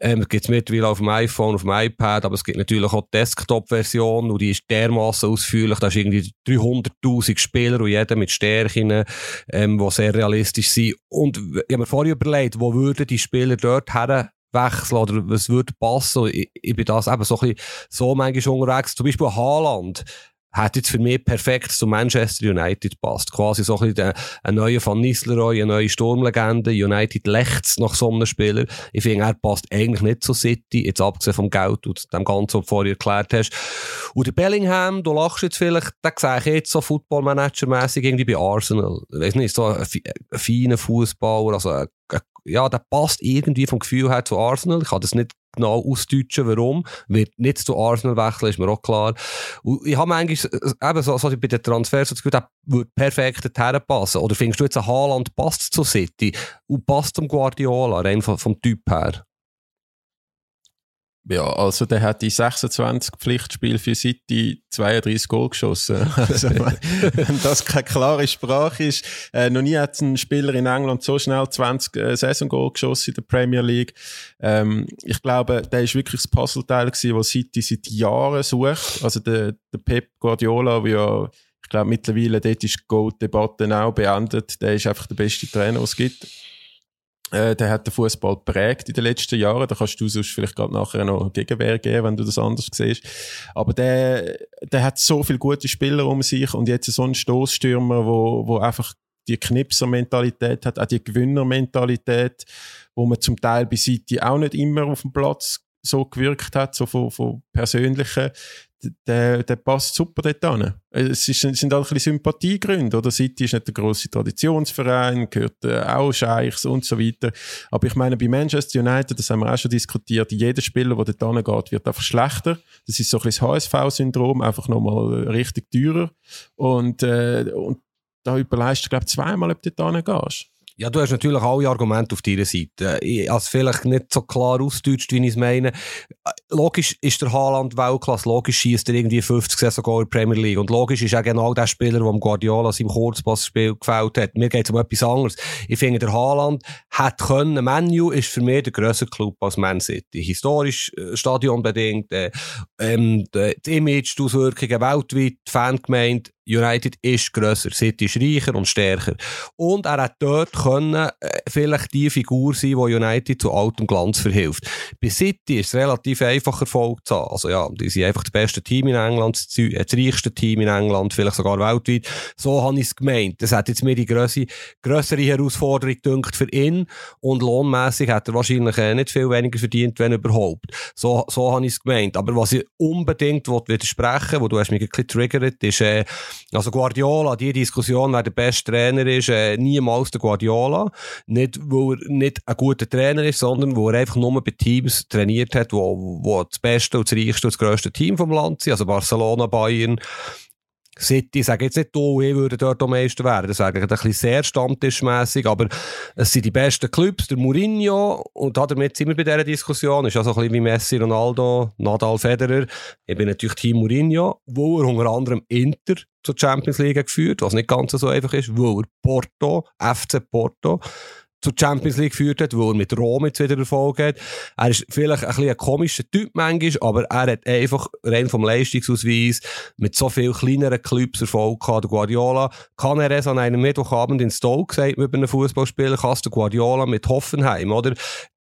Ähm, gibt es mittlerweile auf dem iPhone, auf dem iPad, aber es gibt natürlich auch die Desktop-Version und die ist dermaßen ausführlich. Da ist irgendwie 300.000 Spieler und jeder mit Stärken, ähm, die sehr realistisch sind. Und ich habe mir vorher überlegt, wo würden die Spieler dort her wechseln oder was würde passen. Ich, ich bin das eben so ein bisschen so manchmal unterwegs. Zum Beispiel Haaland hat jetzt für mich perfekt zu Manchester United passt. Quasi so ein bisschen ein neuer Van Nistelrooy, eine neue Sturmlegende. United lächzt nach so einem Spieler. Ich finde, er passt eigentlich nicht zu City, jetzt abgesehen vom Geld und dem Ganzen, was du vorher erklärt hast. Und der Bellingham, du lachst jetzt vielleicht, den sehe ich jetzt so Football-Manager-mässig irgendwie bei Arsenal. Ich weiß nicht, so ein, ein feiner Fußballer, also ein, ja, der passt irgendwie vom Gefühl her zu Arsenal. Ich kann das nicht genau ausdeutschen, warum. Wird nicht zu Arsenal wechseln, ist mir auch klar. Und ich habe manchmal, eben so, so bei den Transfers, das Gefühl, der würde perfekt dorthin passen. Oder findest du jetzt, ein Haaland passt zu City und passt zum Guardiola, rein vom, vom Typ her? Ja, also der hat die 26 Pflichtspiele für City 32 Goal geschossen. Also, wenn das keine klare Sprache ist, äh, noch nie hat ein Spieler in England so schnell 20 äh, Saison-Goal geschossen in der Premier League. Ähm, ich glaube, der ist wirklich das Puzzleteil gewesen, was City seit Jahren sucht. Also der, der Pep Guardiola, der ja Ich glaube, mittlerweile dort ist die Gold-Debatte auch beendet. Der ist einfach der beste Trainer, den es gibt. Äh, der hat den Fußball prägt in den letzten Jahren. Da kannst du sonst vielleicht gerade nachher noch Gegenwehr geben, wenn du das anders siehst. Aber der, der hat so viele gute Spieler um sich und jetzt so einen Stoßstürmer, wo, wo einfach die Knipser-Mentalität hat, auch die Gewinner-Mentalität, wo man zum Teil bei City auch nicht immer auf dem Platz so gewirkt hat, so von, von persönlichen, der, der passt super dort an. Es, ist, es sind auch ein bisschen Sympathiegründe, oder? City ist nicht der grosse Traditionsverein, gehört äh, auch Scheichs und so weiter. Aber ich meine, bei Manchester United, das haben wir auch schon diskutiert, jeder Spieler, der dort angeht, wird einfach schlechter. Das ist so ein bisschen das HSV-Syndrom, einfach nochmal richtig teurer. Und, äh, und da überleist du, glaube ich, zweimal, ob du dort gehst. Ja, du hast natürlich alle Argumente auf deiner Seite. Ich, also vielleicht nicht so klar ausdeutscht, wie ich es meine. Logisch ist der Haaland Weltklasse, logisch schießt er irgendwie 50 Saison in der Premier League. Und logisch ist auch genau der Spieler, der Guardiola seinem Kurzpassspiel gefällt hat. Mir geht es um etwas anderes. Ich finde, der Haaland hat können, Menu ist für mich der grössere Club als Man City. Historisch, äh, stadionbedingt, äh, ähm, die Image, die Auswirkungen weltweit, die Fangemeinde, United ist grösser, City ist reicher und stärker. Und er hat dort können, äh, vielleicht die Figur sein, die United zu altem Glanz verhilft. Bei City ist es relativ einfach Erfolg zu haben. Also ja, die sind einfach das beste Team in England, das äh, reichste Team in England, vielleicht sogar weltweit. So habe ich es gemeint. Das hat jetzt mir die grösse, grössere Herausforderung gedünkt für ihn und lohnmässig hat er wahrscheinlich äh, nicht viel weniger verdient, wenn überhaupt. So, so habe ich es gemeint. Aber was ich unbedingt widersprechen will, wo du hast mich ein bisschen triggert, ist, äh, also Guardiola, die Diskussion, wer der beste Trainer ist, äh, niemals der Guardiola. Nicht, weil er nicht ein guter Trainer ist, sondern weil er einfach nur bei Teams trainiert hat, wo, wo das beste und das reichste und das grösste Team vom Land sind. Also Barcelona, Bayern, City, ich sage jetzt nicht, oh, ich würde dort am meisten werden. Das wäre ein bisschen sehr stammtischmässig, aber es sind die besten Clubs. Der Mourinho, und damit sind wir bei dieser Diskussion, ist also ein bisschen wie Messi, Ronaldo, Nadal, Federer. Ich bin natürlich Team Mourinho, wo er unter anderem Inter zur Champions League geführt, was nicht ganz so einfach ist, wo er Porto, FC Porto, zur Champions League geführt hat, wo er mit Rom jetzt wieder Erfolg hat. Er ist vielleicht ein bisschen ein komischer Typ manchmal, aber er hat einfach rein vom Leistungsausweis mit so vielen kleineren Clubs Erfolg gehabt. Der Guardiola kann er es an einem Mittwochabend in Stoke gesagt, über einen Fußballspieler, kannst du Guardiola mit Hoffenheim, oder?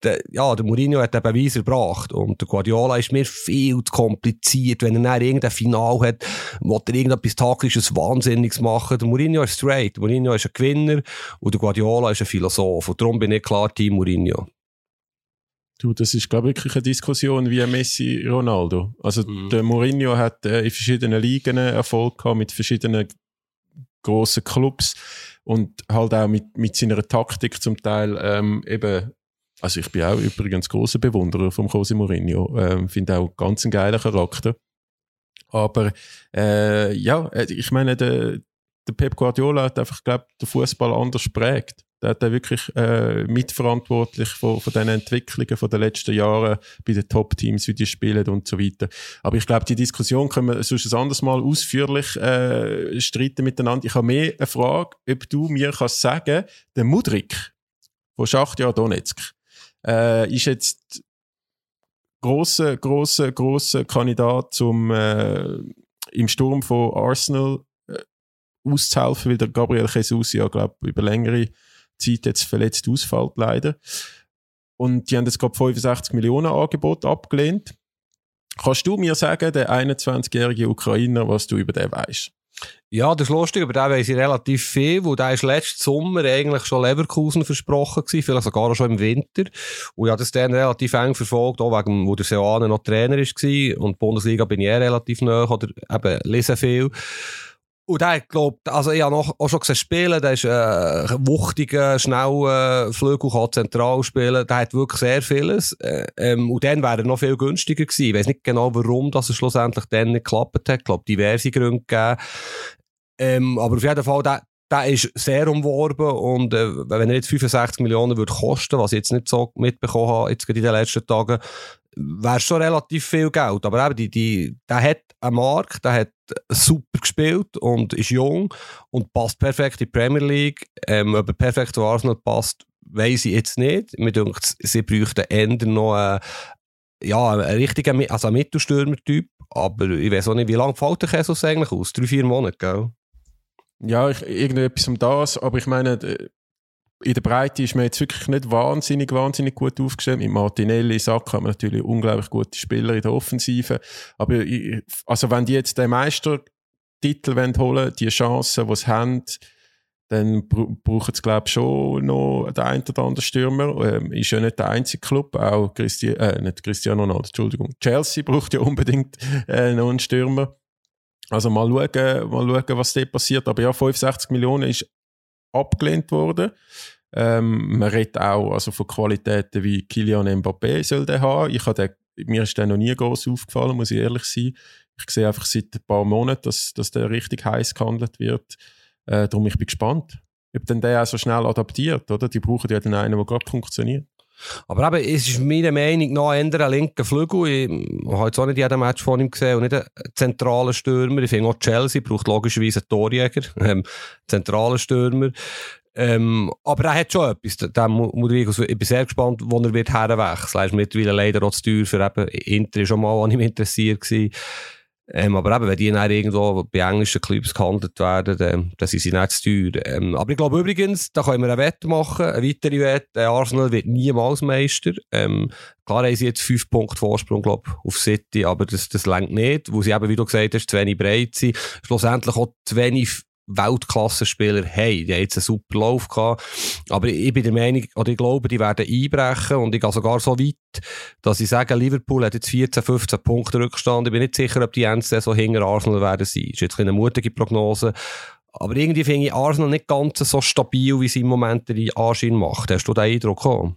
Der, ja, der Mourinho hat den Beweis erbracht. Und der Guardiola ist mir viel zu kompliziert. Wenn er dann irgendein Final hat, will er irgendetwas taktisches Wahnsinniges machen. Der Mourinho ist straight. Der Mourinho ist ein Gewinner und der Guardiola ist ein Philosoph. Und darum bin ich klar Team Mourinho. Du, das ist, glaube ich, wirklich eine Diskussion wie Messi, Ronaldo. Also, mhm. der Mourinho hat äh, in verschiedenen Ligen Erfolg gehabt, mit verschiedenen grossen Clubs und halt auch mit, mit seiner Taktik zum Teil ähm, eben also ich bin auch übrigens großer Bewunderer vom Jose Mourinho. Ähm, Finde auch ganz einen geilen Charakter. Aber äh, ja, äh, ich meine, der, der Pep Guardiola hat einfach, glaube den Fußball anders prägt. Der hat wirklich äh, mitverantwortlich von, von den Entwicklungen von den letzten Jahren bei den Top-Teams, wie die spielen und so weiter. Aber ich glaube, die Diskussion können wir sonst ein anderes Mal ausführlich äh, streiten miteinander. Ich habe mehr eine Frage, ob du mir kannst sagen, der Mudrik von Schachtja Donetsk, äh, ist jetzt großer, großer, großer Kandidat zum äh, im Sturm von Arsenal äh, auszuhelfen, weil der Gabriel Jesus ja, glaube über längere Zeit jetzt verletzt ausfällt, leider. Und die haben jetzt gerade 65 Millionen Angebot abgelehnt. Kannst du mir sagen, der 21-jährige Ukrainer, was du über den weißt? Ja, das ist lustig, über den weiss ich relativ viel, weil der ist letzten Sommer eigentlich schon Leverkusen versprochen gewesen, vielleicht sogar schon im Winter. Und ich habe das dann relativ eng verfolgt, auch wegen, wo der Seoane noch Trainer war und die Bundesliga bin ich eh relativ nah oder eben lese viel. Und der glaubt, also ich habe noch, auch schon gesehen spielen, der ist äh, wuchtiger, schnell äh, Flügel, kann zentral spielen, der hat wirklich sehr vieles. Äh, ähm, und dann wäre er noch viel günstiger gewesen. Ich weiß nicht genau, warum dass es schlussendlich dann nicht geklappt hat. Ich glaube, diverse Gründe gegeben. Ähm, aber auf jeden Fall, der, der ist sehr umworben und äh, wenn er jetzt 65 Millionen würde kosten, was ich jetzt nicht so mitbekommen habe, jetzt in den letzten Tagen, wäre schon relativ viel Geld. Aber eben, die, die, der hat einen Markt, der hat super gespielt und ist jung und passt perfekt in die Premier League. Ähm, ob er perfekt zu Arsenal passt, weiß ich jetzt nicht. Mir denkt, sie bräuchten eher noch einen, ja, einen richtigen also Mittelstürmer-Typ. Aber ich weiß auch nicht, wie lange fällt der Jesus eigentlich aus? Drei, vier Monate, gell? Ja, ich, irgendetwas um das, aber ich meine, in der Breite ist man jetzt wirklich nicht wahnsinnig, wahnsinnig gut aufgestellt. Mit Martinelli, Sack haben wir natürlich unglaublich gute Spieler in der Offensive. Aber ich, also wenn die jetzt den Meistertitel holen wollen, die Chancen, die sie haben, dann brauchen sie, glaube ich, schon noch den einen oder anderen Stürmer. Ähm, ist ja nicht der einzige Club, auch Christi äh, nicht Cristiano Ronaldo, Entschuldigung. Chelsea braucht ja unbedingt äh, noch einen Stürmer. Also mal schauen, mal schauen, was da passiert. Aber ja, 65 Millionen ist abgelehnt worden. Ähm, man redet auch also von Qualitäten wie Kylian Mbappé soll der haben. Ich habe mir ist der noch nie groß aufgefallen, muss ich ehrlich sein. Ich sehe einfach seit ein paar Monaten, dass, dass der richtig heiß gehandelt wird. Äh, darum ich bin gespannt, ob denn der auch so schnell adaptiert, oder? Die brauchen ja den einen, der gerade funktioniert. Aber eben, es ist meiner Meinung nach eher ein linker Flügel. Ich habe jetzt auch nicht jeden Match von ihm gesehen und nicht einen zentralen Stürmer. Ich finde auch Chelsea braucht logischerweise einen Torjäger, ähm, zentralen Stürmer. Ähm, aber er hat schon etwas. Der Modrigo, ich bin sehr gespannt, wo er wird herwechseln. Er ist mittlerweile leider auch zu teuer für eben, Inter schon mal an ihm interessiert gewesen. Ähm, aber eben, wenn die dann irgendwo bei englischen Clubs gehandelt werden, dann, dann sind sie nicht zu teuer. Ähm, aber ich glaube übrigens, da können wir eine Wette machen, eine weitere Wette. Arsenal wird niemals Meister. Ähm, klar haben sie jetzt fünf Punkte Vorsprung, glaube auf City, aber das, das längt nicht, wo sie eben, wie du gesagt hast, zu wenig breit sind. Schlussendlich auch zu wenig Weltklassenspieler haben. Die haben jetzt einen super Lauf gehabt. Aber ich bin der Meinung, oder ich glaube, die werden einbrechen. Und ich gehe sogar so weit, dass ich sage, Liverpool hat jetzt 14, 15 Punkte Rückstand. Ich bin nicht sicher, ob die Endsaison hinter Arsenal werden sein. Das ist jetzt eine mutige Prognose. Aber irgendwie finde ich Arsenal nicht ganz so stabil, wie sie im Moment den Anschein macht. Hast du den Eindruck gehabt?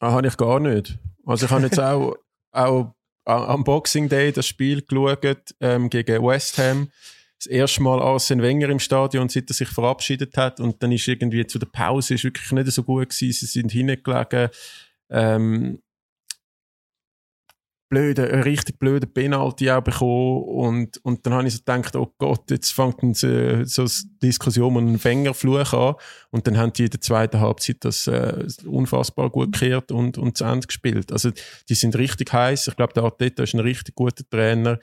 Ah, habe ich gar nicht. Also ich habe jetzt auch, auch am Boxing Day das Spiel geschaut ähm, gegen West Ham das erste Mal Arsene Wenger im Stadion, seit er sich verabschiedet hat. Und dann ist irgendwie zu der Pause ist wirklich nicht so gut gewesen. Sie sind hingelegen. Ähm, blöde, ein richtig blöder Penalty auch bekommen. Und, und dann habe ich so gedacht, oh Gott, jetzt fängt eine, so eine Diskussion um einen Wengerfluch an. Und dann haben die in der zweiten Halbzeit das äh, unfassbar gut gekehrt und, und zu Ende gespielt. Also, die sind richtig heiß. Ich glaube, der Arteta ist ein richtig guter Trainer.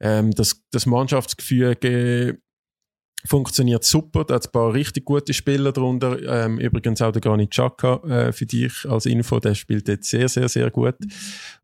Ähm, das, das Mannschaftsgefüge funktioniert super. Da hat ein paar richtig gute Spieler darunter. Ähm, übrigens auch der Granit Xhaka äh, für dich als Info, der spielt jetzt sehr, sehr, sehr gut.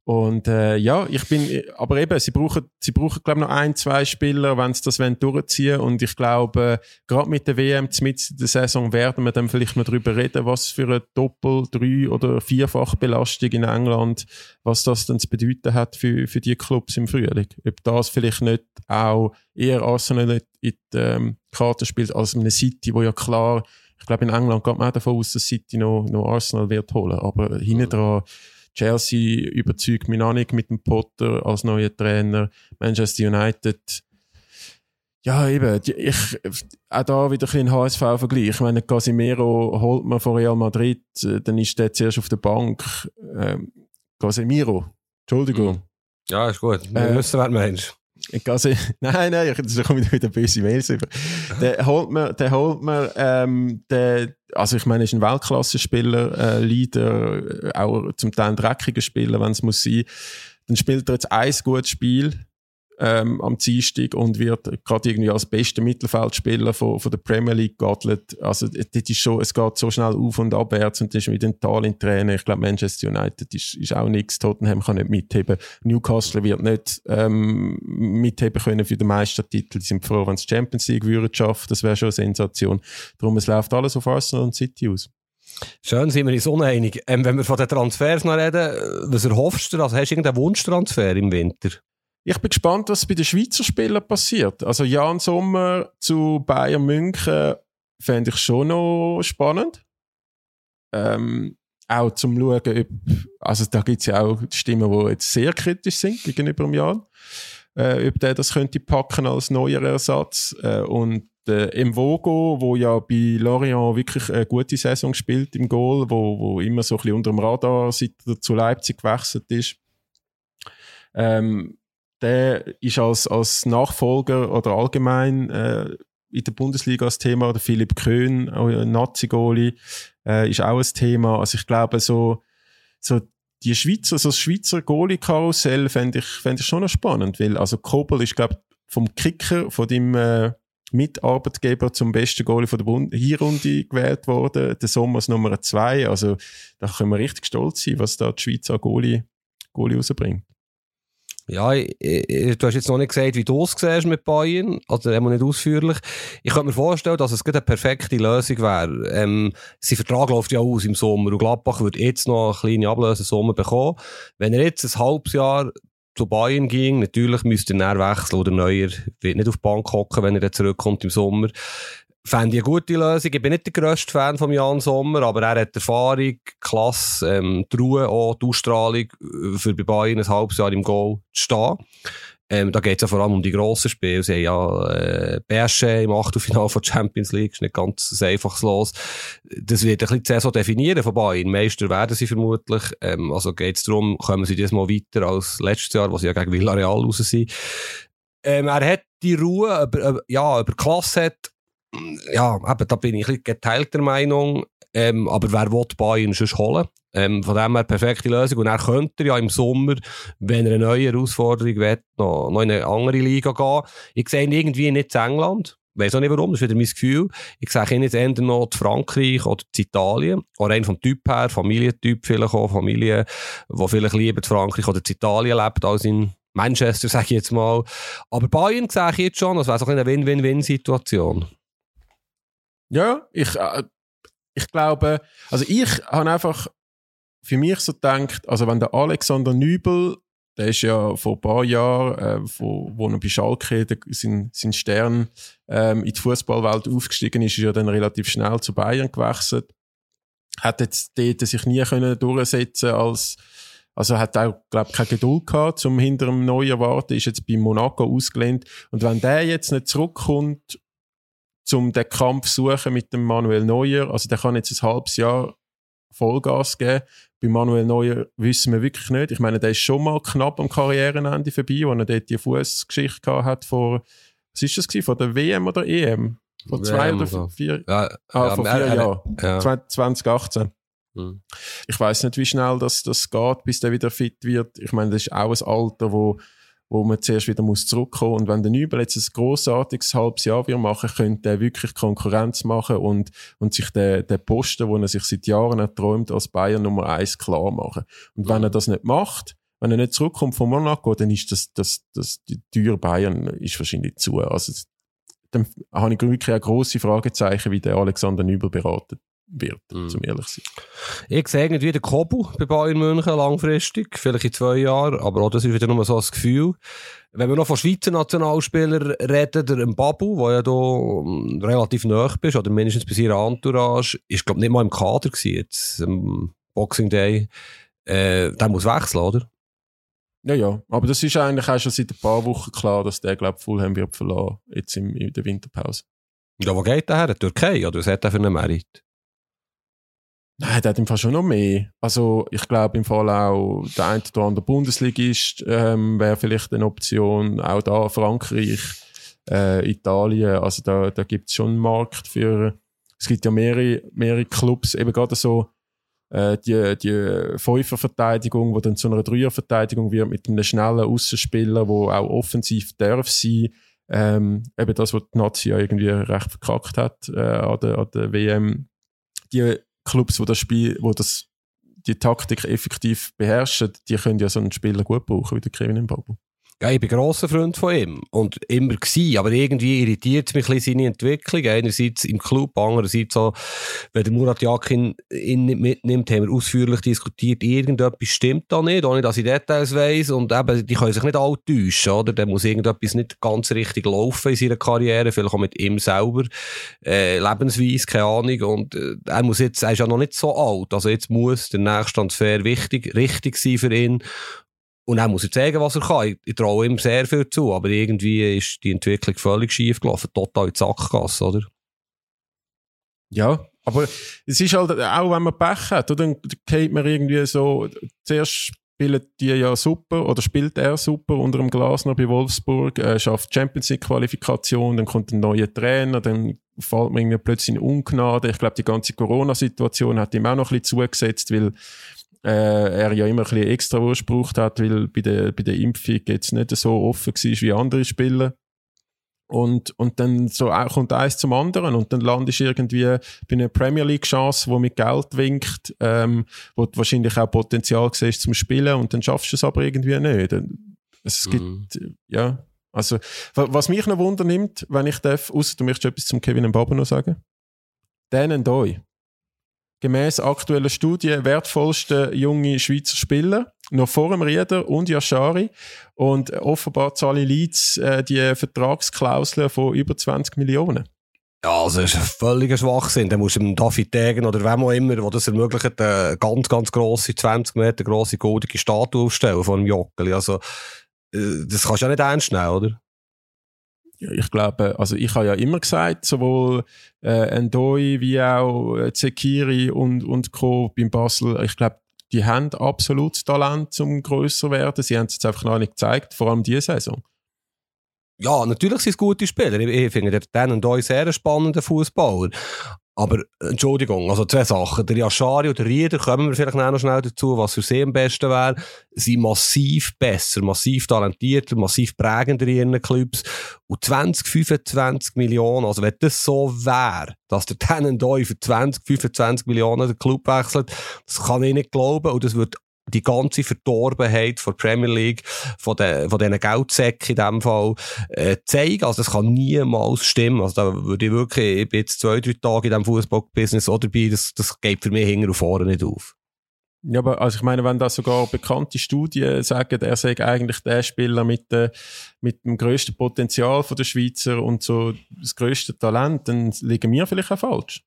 Und äh, ja, ich bin, aber eben, sie brauchen, sie brauchen glaube ich noch ein, zwei Spieler, wenn sie das wollen, durchziehen. Und ich glaube, gerade mit der WM mit der Saison werden wir dann vielleicht noch darüber reden, was für eine Doppel-, Drei- oder Vierfachbelastung in England, was das dann zu bedeuten hat für, für die Clubs im Frühling. Ob das vielleicht nicht auch eher Arsenal in die ähm, Karte spielt als eine City, wo ja klar, ich glaube in England geht man auch davon aus, dass City noch, noch Arsenal wird holen. Aber hinten dran, Chelsea überzeugt mich noch nicht mit dem Potter als neuer Trainer. Manchester United, ja, eben, ich, auch da wieder ein HSV-Vergleich. Ich meine, Casimiro holt man von Real Madrid, äh, dann ist der zuerst auf der Bank. Ähm, Casemiro, Entschuldigung. Ja, ist gut. Wir äh, wissen, was du meinst. Also, nein, nein, da komme ich wieder böse Mails über. Der holt mir, der holt mir, ähm, der, also ich meine, er ist ein Weltklasse-Spieler, äh, Leader, auch zum Teil ein dreckiger Spieler, wenn es muss sein. Dann spielt er jetzt ein gutes Spiel ähm, am Dienstag und wird gerade irgendwie als bester Mittelfeldspieler von, von der Premier League geadelt. Also das ist schon, es geht so schnell auf und abwärts und das ist wieder ein Talent Trainer. Ich glaube, Manchester United ist, ist auch nichts. Tottenham kann nicht mitheben. Newcastle wird nicht ähm, mitheben können für den Meistertitel. Die sind froh, wenn es Champions League würden schaffen. Das wäre schon eine Sensation. Darum, es läuft alles auf Arsenal und City aus. Schön, sind wir uns uneinig. Ähm, wenn wir von den Transfers noch reden, was erhoffst du? Also hast du irgendeinen Wunschtransfer im Winter? Ich bin gespannt, was bei den Schweizer Spielern passiert. Also Jan Sommer zu Bayern München fände ich schon noch spannend. Ähm, auch zum Schauen, ob, also da gibt es ja auch Stimmen, die jetzt sehr kritisch sind gegenüber dem Jan, äh, ob der das könnte packen als neuer Ersatz. Äh, und äh, Mvogo, wo ja bei Lorient wirklich eine gute Saison spielt im Goal, wo, wo immer so ein bisschen unter dem Radar seit er zu Leipzig gewechselt ist. Ähm, der ist als, als Nachfolger oder allgemein äh, in der Bundesliga als Thema. Der Philipp Köhn, ein Nazi-Goli, äh, ist auch ein Thema. Also ich glaube, so, so die Schweizer, so das Schweizer Goalie-Karussell fände ich, fänd ich schon noch spannend, weil also Kobel ist, glaube vom Kicker, von dem äh, Mitarbeitgeber zum besten Goalie von der Bund Hinrunde gewählt worden, der Sommers Nummer zwei. Also da können wir richtig stolz sein, was da die Schweiz an Goalie, Goalie rausbringt. Ja, ich, ich, du hast jetzt noch nicht gesagt, wie du es mit Bayern, also immer nicht ausführlich. Ich könnte mir vorstellen, dass es eine perfekte Lösung wäre. Ähm, sein Vertrag läuft ja aus im Sommer und Gladbach würde jetzt noch eine kleine Ablöse im Sommer bekommen. Wenn er jetzt ein halbes Jahr zu Bayern ging, natürlich müsste er wechseln oder Neuer wird nicht auf die Bank hocken, wenn er dann zurückkommt im Sommer. Fände ich eine gute Lösung. Ich bin nicht der grösste Fan von Jan Sommer, aber er hat Erfahrung, Klasse, ähm, die Ruhe, auch die Ausstrahlung, äh, für bei Bayern ein halbes Jahr im Goal zu stehen. Ähm, da geht es ja vor allem um die grossen Spiele. Sie haben ja äh, PSG im Achtelfinale von Champions League, ist nicht ganz ein einfaches Los. Das wird ein bisschen die Saison definieren von Bayern. Meister werden sie vermutlich. Ähm, also geht es darum, kommen sie diesmal weiter als letztes Jahr, wo sie ja gegen Villarreal raus sind. Ähm, er hat die Ruhe, über, ja, über Klasse hat, ja, eben, da bin ich ein geteilter Meinung. Ähm, aber wer will Bayern sonst holen? Ähm, von dem her perfekte Lösung. Und er könnte ja im Sommer, wenn er eine neue Herausforderung will, noch, noch in eine andere Liga gehen. Ich sehe ihn irgendwie nicht in England. Ich weiß auch nicht warum, das ist wieder mein Gefühl. Ich sehe ihn jetzt eher noch in Frankreich oder in Italien. Auch rein vom Typ her, Familientyp vielleicht auch, Familie, die vielleicht lieber in Frankreich oder in Italien lebt als in Manchester, sage ich jetzt mal. Aber Bayern sehe ich jetzt schon, das wäre so eine Win-Win-Win-Situation. Ja, ich, äh, ich glaube, also ich habe einfach für mich so gedacht, also wenn der Alexander Nübel, der ist ja vor ein paar Jahren, äh, wo, wo er bei Schalke der, sein, sein Stern ähm, in die Fußballwelt aufgestiegen ist, ist er dann relativ schnell zu Bayern gewechselt. Hat jetzt dort sich nie können durchsetzen als also hat auch, glaube ich, keine Geduld gehabt, zum hinter dem Neuen warten, ist jetzt bei Monaco ausgelehnt. Und wenn der jetzt nicht zurückkommt um den Kampf suchen mit dem Manuel Neuer. Also der kann jetzt ein halbes Jahr Vollgas geben. Bei Manuel Neuer wissen wir wirklich nicht. Ich meine, der ist schon mal knapp am Karrierenende vorbei, wo er dort die Fußgeschichte hat vor, was ist das gewesen, vor der WM oder EM? Vor zwei WM, oder vier, ja, ah, ja, vor vier Jahren. Ja. 2018. Hm. Ich weiß nicht, wie schnell das, das geht, bis der wieder fit wird. Ich meine, das ist auch ein Alter, wo wo man zuerst wieder muss zurückkommen Und wenn der Nübel jetzt ein grossartiges halbes Jahr wir machen, könnte er wirklich Konkurrenz machen und, und sich den, den Posten, wo er sich seit Jahren erträumt, als Bayern Nummer eins klar machen. Und wenn er das nicht macht, wenn er nicht zurückkommt von Monaco, dann ist das, das, das, die Tür Bayern ist wahrscheinlich zu. Also, dann habe ich wirklich ein grosse Fragezeichen, wie der Alexander Nübel beratet wird, mm. zum ehrlich sein. Ich sehe irgendwie den Kobu bei Bayern München langfristig, vielleicht in zwei Jahren, aber auch das ist wieder nur so ein Gefühl. Wenn wir noch von Schweizer Nationalspielern reden, der Mbabu, der ja da um, relativ nah bist, oder mindestens bei ihrer Entourage, ist glaube nicht mal im Kader gewesen, jetzt am Boxing Day. Äh, der muss wechseln, oder? Ja, ja. Aber das ist eigentlich auch schon seit ein paar Wochen klar, dass der, glaube ich, Fulham wird verlassen, jetzt in, in der Winterpause. Ja, wo geht der her? Türkei? Oder was hat der für einen Merit? Nein, der hat im Fall schon noch mehr. Also ich glaube im Fall auch der ein oder andere Bundesligist ähm, wäre vielleicht eine Option. Auch da Frankreich, äh, Italien. Also da, da gibt es schon einen Markt für. Es gibt ja mehrere, mehrere Clubs, eben gerade so äh, die, die Fünferverteidigung, die dann zu einer Dreierverteidigung wird mit einem schnellen Außenspieler, der auch offensiv darf sein. Ähm, eben das, was die Nazi ja irgendwie recht verkackt hat äh, an, der, an der WM. Die Clubs, wo das Spiel, wo das, die Taktik effektiv beherrschen, die können ja so einen Spieler gut brauchen wie der Kevin Mbabu. Ja, ich bin grosser Freund von ihm. Und immer gewesen. Aber irgendwie irritiert mich ein bisschen seine Entwicklung. Einerseits im Club, andererseits auch, wenn der Murat Yakin ihn nicht mitnimmt, haben wir ausführlich diskutiert, irgendetwas stimmt da nicht, ohne dass ich Details weiss. Und eben, die können sich nicht alle täuschen, oder? Da muss irgendetwas nicht ganz richtig laufen in seiner Karriere. Vielleicht auch mit ihm selber. Äh, Lebensweise, keine Ahnung. Und äh, er muss jetzt, er ist ja noch nicht so alt. Also jetzt muss der nächste Transfer wichtig, richtig sein für ihn. Und er muss er zeigen, was er kann. Ich, ich traue ihm sehr viel zu, aber irgendwie ist die Entwicklung völlig schief gelaufen, total in die Sackgasse, oder? Ja, aber es ist halt auch, wenn man Pech hat, dann geht man irgendwie so, zuerst spielen die ja super oder spielt er super unter dem Glasner bei Wolfsburg, äh, schafft Champions League Qualifikation, dann kommt ein neuer Trainer, dann fällt man irgendwie plötzlich in Ungnade. Ich glaube, die ganze Corona-Situation hat ihm auch noch ein bisschen zugesetzt, weil äh, er ja immer ein bisschen extra Wurst gebraucht hat, weil bei der, bei der Impfung jetzt nicht so offen war wie andere Spieler. Und, und dann so kommt eins zum anderen und dann landest du irgendwie bei einer Premier League Chance, wo mit Geld winkt, ähm, wo du wahrscheinlich auch Potenzial siehst zum Spielen und dann schaffst du es aber irgendwie nicht. Es mhm. gibt, ja, also, was mich noch Wunder nimmt, wenn ich darf, außer du möchtest etwas zum Kevin Mbaba noch sagen. Und Doi. Gemäß aktueller Studie wertvollste junge Schweizer Spieler noch vor dem Rieder und Yashari. Und offenbar zahlen Leeds äh, die Vertragsklausel von über 20 Millionen. Ja, also das ist ein völliger Schwachsinn. Da muss du dem David Degen oder wem auch immer, der das ermöglicht, eine ganz, ganz grosse, 20 Meter grosse goldige Statue aufstellen von einem Jockeli. Also, äh, das kannst du ja nicht ernst nehmen, oder? Ich glaube, also ich habe ja immer gesagt, sowohl äh, Endoi wie auch äh, Zekiri und, und Co. beim Basel, ich glaube, die haben absolut Talent zum grösser werden. Sie haben es jetzt einfach noch nicht gezeigt, vor allem diese Saison. Ja, natürlich sind es gute Spieler. Ich, ich finde den und euch sehr spannenden Fußballer. Aber, Entschuldigung, also zwei Sachen. Der Yashari und der Rieder, kommen wir vielleicht noch schnell dazu, was für sie am besten wäre, sind massiv besser, massiv talentierter, massiv prägender in ihren Clubs. Und 20, 25 Millionen, also wenn das so wäre, dass der Tennendoi für 20, 25 Millionen den Club wechselt, das kann ich nicht glauben und das wird die ganze Verdorbenheit von Premier League, von, den, von diesen Geldsäcken in diesem Fall, äh, zeigen. Also, das kann niemals stimmen. Also, da würde ich wirklich, ich bin jetzt zwei, drei Tage in diesem Fußball-Business oder dabei, das, das geht für mich hinten und vorne nicht auf. Ja, aber also ich meine, wenn da sogar bekannte Studien sagen, er sei eigentlich der Spieler mit, äh, mit dem grössten Potenzial von der Schweizer und so das grösste Talent, dann liegen wir vielleicht auch falsch.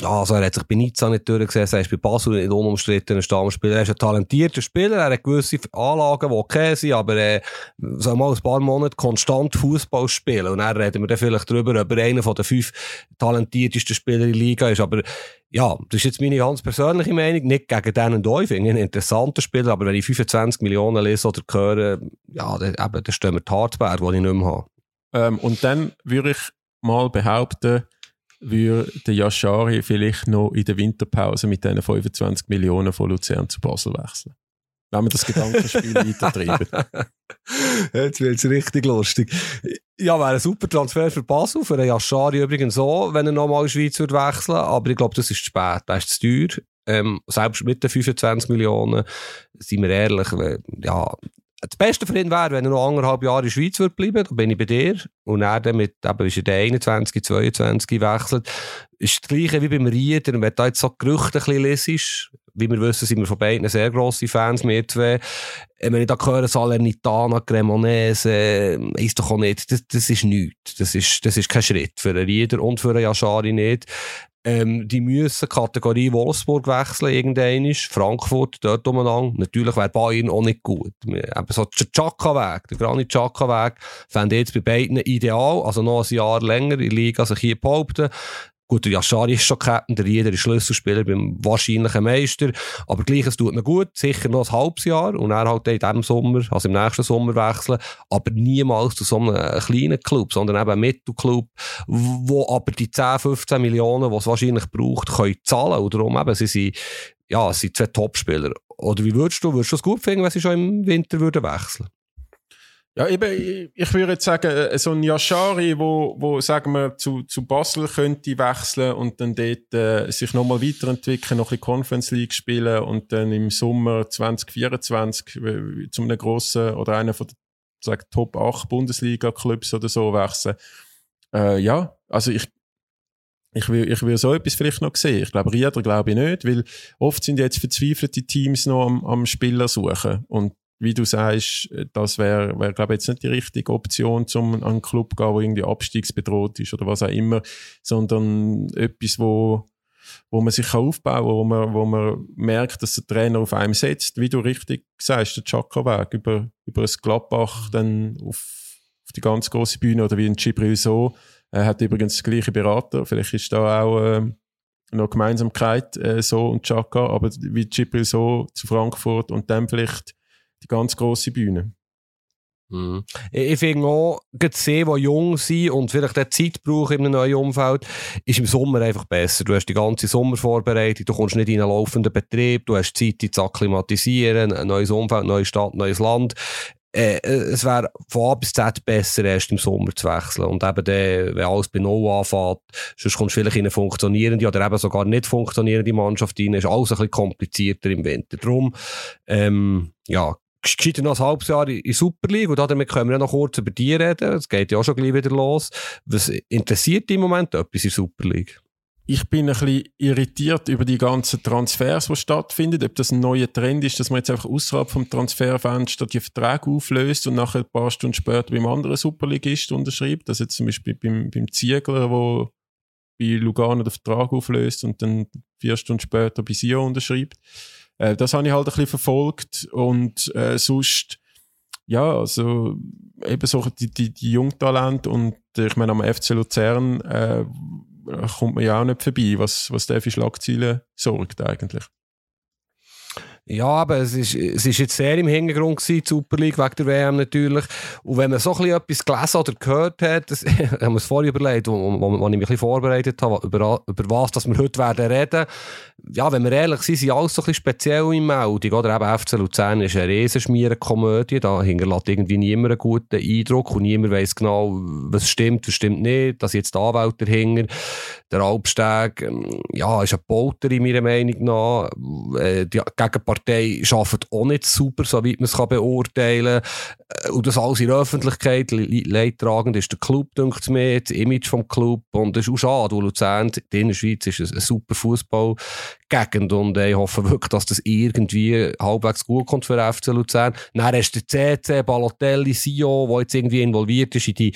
Ja, also er hat sich bei Nizza nicht durchgesetzt, er ist bei Basel nicht unumstritten ein Stammspieler. Er ist ein talentierter Spieler, er hat gewisse Anlagen, die okay sind, aber er soll mal ein paar Monate konstant Fußball spielen. Und dann reden wir dann vielleicht darüber, ob er einer den fünf talentiertesten Spieler in der Liga ist. Aber ja, das ist jetzt meine ganz persönliche Meinung, nicht gegen den und euch. Ich finde ihn ein interessanter Spieler, aber wenn ich 25 Millionen lese oder höre, ja, dann, eben, dann stehen wir die Hardware, die ich nicht mehr habe. Ähm, und dann würde ich mal behaupten, würde Yashari vielleicht noch in der Winterpause mit diesen 25 Millionen von Luzern zu Basel wechseln. Wenn wir das Gedankenspiel weitertreiben. Jetzt wird es richtig lustig. Ja, wäre ein super Transfer für Basel, für den Yashari übrigens so, wenn er nochmal in die Schweiz würde wechseln Aber ich glaube, das ist zu spät. Das ist zu teuer. Ähm, selbst mit den 25 Millionen, sind wir ehrlich, ja, das Beste für ihn wäre, wenn er noch anderthalb Jahre in der Schweiz würde bleiben, da bin ich bei dir. Und er dann mit, eben, ist er der 21, 22 wechselt. Ist das Gleiche wie beim Rieder. Wenn da jetzt so Gerüchte ein bisschen lesest, wie wir wissen, sind wir von beiden sehr grosse Fans, wir zwei. Äh, wenn ich da höre, Salernitana, Cremonese, ist doch auch nicht, das, das ist nichts. Das ist, das ist kein Schritt für einen Rieder und für einen Yashari nicht. Ähm, die müssen Kategorie Wolfsburg wechseln, irgendwann Frankfurt, dort umeinander. Natürlich wäre Bayern auch nicht gut. Eben so der Chaka-Weg, der Granit Chaka-Weg, fände ich jetzt bei beiden ideal. Also noch ein Jahr länger in der Liga sich hier behaupten. Gut, der Yashari ist schon Captain, der Rieder ist Schlüsselspieler beim wahrscheinlichen Meister. Aber gleich, es tut mir gut, sicher noch ein halbes Jahr. Und er halt in diesem Sommer, also im nächsten Sommer wechseln. Aber niemals zu so einem kleinen Club, sondern eben einem Mittelclub, wo aber die 10, 15 Millionen, die es wahrscheinlich braucht, können zahlen. Und darum eben, sie sind, ja, sie sind zwei Topspieler. Oder wie würdest du, würdest du es gut finden, wenn sie schon im Winter würden wechseln ja, eben, ich würde jetzt sagen, äh, so ein Yashari, wo, wo sagen wir, zu, zu Basel könnte wechseln und dann dort äh, sich nochmal weiterentwickeln, noch ein Conference League spielen und dann im Sommer 2024 äh, zu einem grossen oder einer von den Top 8 Bundesliga-Clubs oder so wechseln. Äh, ja, also ich, ich will, ich will so etwas vielleicht noch sehen. Ich glaube, Rieder glaube ich nicht, weil oft sind jetzt verzweifelte Teams noch am, am Spieler suchen. Und wie du sagst, das wäre, wär, glaube ich, jetzt nicht die richtige Option, um an einen Club zu gehen, der irgendwie abstiegsbedroht ist oder was auch immer, sondern etwas, wo, wo man sich aufbauen kann, wo man, wo man merkt, dass der Trainer auf einem setzt, wie du richtig sagst, der Chaka-Weg über, über das Gladbach dann auf, auf die ganz große Bühne oder wie in Gibril so. Er hat übrigens das gleiche Berater, vielleicht ist da auch äh, noch Gemeinsamkeit äh, so und Chaka, aber wie Gibril so zu Frankfurt und dann vielleicht die ganz grosse Bühne. Mhm. Ich finde auch, gerade sie, die jung sind und vielleicht auch Zeit brauchen in einem neuen Umfeld, ist im Sommer einfach besser. Du hast die ganze Sommervorbereitung, du kommst nicht in einen laufenden Betrieb, du hast Zeit, dich zu akklimatisieren, ein neues Umfeld, neue Stadt, neues Land. äh, es wäre von A bis Z besser, erst im Sommer zu wechseln. Und eben dann, wenn alles bei Null anfängt, sonst kommst du vielleicht in eine funktionierende oder eben sogar nicht funktionierende Mannschaft rein, ist alles ein bisschen komplizierter im Winter. Darum, ähm, ja, gescheiter noch ein halbes Jahr in Super League und damit können wir ja noch kurz über die reden. Es geht ja auch schon gleich wieder los. Was interessiert dich im Moment etwas in Super League? Ich bin ein bisschen irritiert über die ganzen Transfers, die stattfinden. Ob das ein neuer Trend ist, dass man jetzt einfach außerhalb vom Transferfenster die Verträge auflöst und nachher ein paar Stunden später beim anderen Superligist unterschreibt. Das jetzt zum Beispiel beim, beim Ziegler, wo bei Lugano den Vertrag auflöst und dann vier Stunden später bei Sion unterschreibt. Äh, das habe ich halt ein bisschen verfolgt und äh, sonst ja, also eben so die, die, die Jungtalente und äh, ich meine am FC Luzern äh, kommt man ja auch nicht vorbei, was, was der für Schlagzeilen sorgt eigentlich. Ja, aber es ist, es ist jetzt sehr im Hintergrund gewesen, die Super League, wegen der WM natürlich. Und wenn man so ein etwas gelesen oder gehört hat, das, haben wir es vorher überlegt, wo, wo, wo ich mich ein bisschen vorbereitet habe, über, über was dass wir heute werden reden. Ja, wenn wir ehrlich sind, sind alles so ein bisschen speziell in Meldung, oder? Eben FC Luzern ist eine Riesenschmierenkomödie, da hinterlässt irgendwie niemand einen guten Eindruck und niemand weiß genau, was stimmt, was stimmt nicht, dass jetzt der Anwalt dahinter, der Albsteg, ähm, ja, ist ein Bolter in meiner Meinung nach, äh, die Gegenpartei Partei arbeitet auch nicht super, soweit man es beurteilen kann. Äh, und das alles in der Öffentlichkeit, leidtragend ist der Club, denkt mir, das Image vom Club. Und das ist auch schade, weil Luzern in der Schweiz ist ein, super Fußballgegend und ich hoffe wirklich, dass das irgendwie halbwegs gut kommt für FC Luzern. Dann hast du der CC, Balotelli, Sio, der jetzt irgendwie involviert ist in die,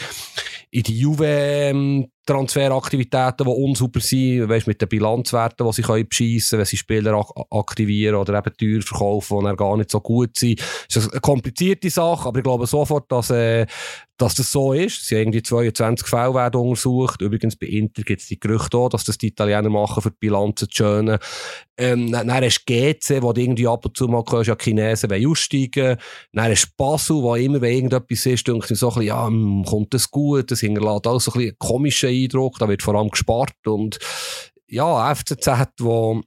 in die Juve, ähm, Transferaktivitäten, die unsuper sind, weißt, mit den Bilanzwerten, die sie können beschissen, wenn sie Spieler ak aktivieren oder eben teuer verkaufen, die gar nicht so gut sind. Das ist eine komplizierte Sache, aber ich glaube sofort, dass, äh, dass das so ist. Es sind irgendwie 22 Fälle werden untersucht. Übrigens bei Inter gibt es die Gerüchte auch, dass das die Italiener machen, für die Bilanzen zu schönen. Ähm, dann, hast du GC, wo du irgendwie ab und zu mal hörst, ja, Chinesen wollen aussteigen. Dann hast du Basel, wo immer, wenn irgendetwas ist, denke ich so ein bisschen, ja, hm, kommt das gut? Das hinterlässt auch so ein bisschen einen komischen Eindruck. Da wird vor allem gespart. Und ja, FCZ, wo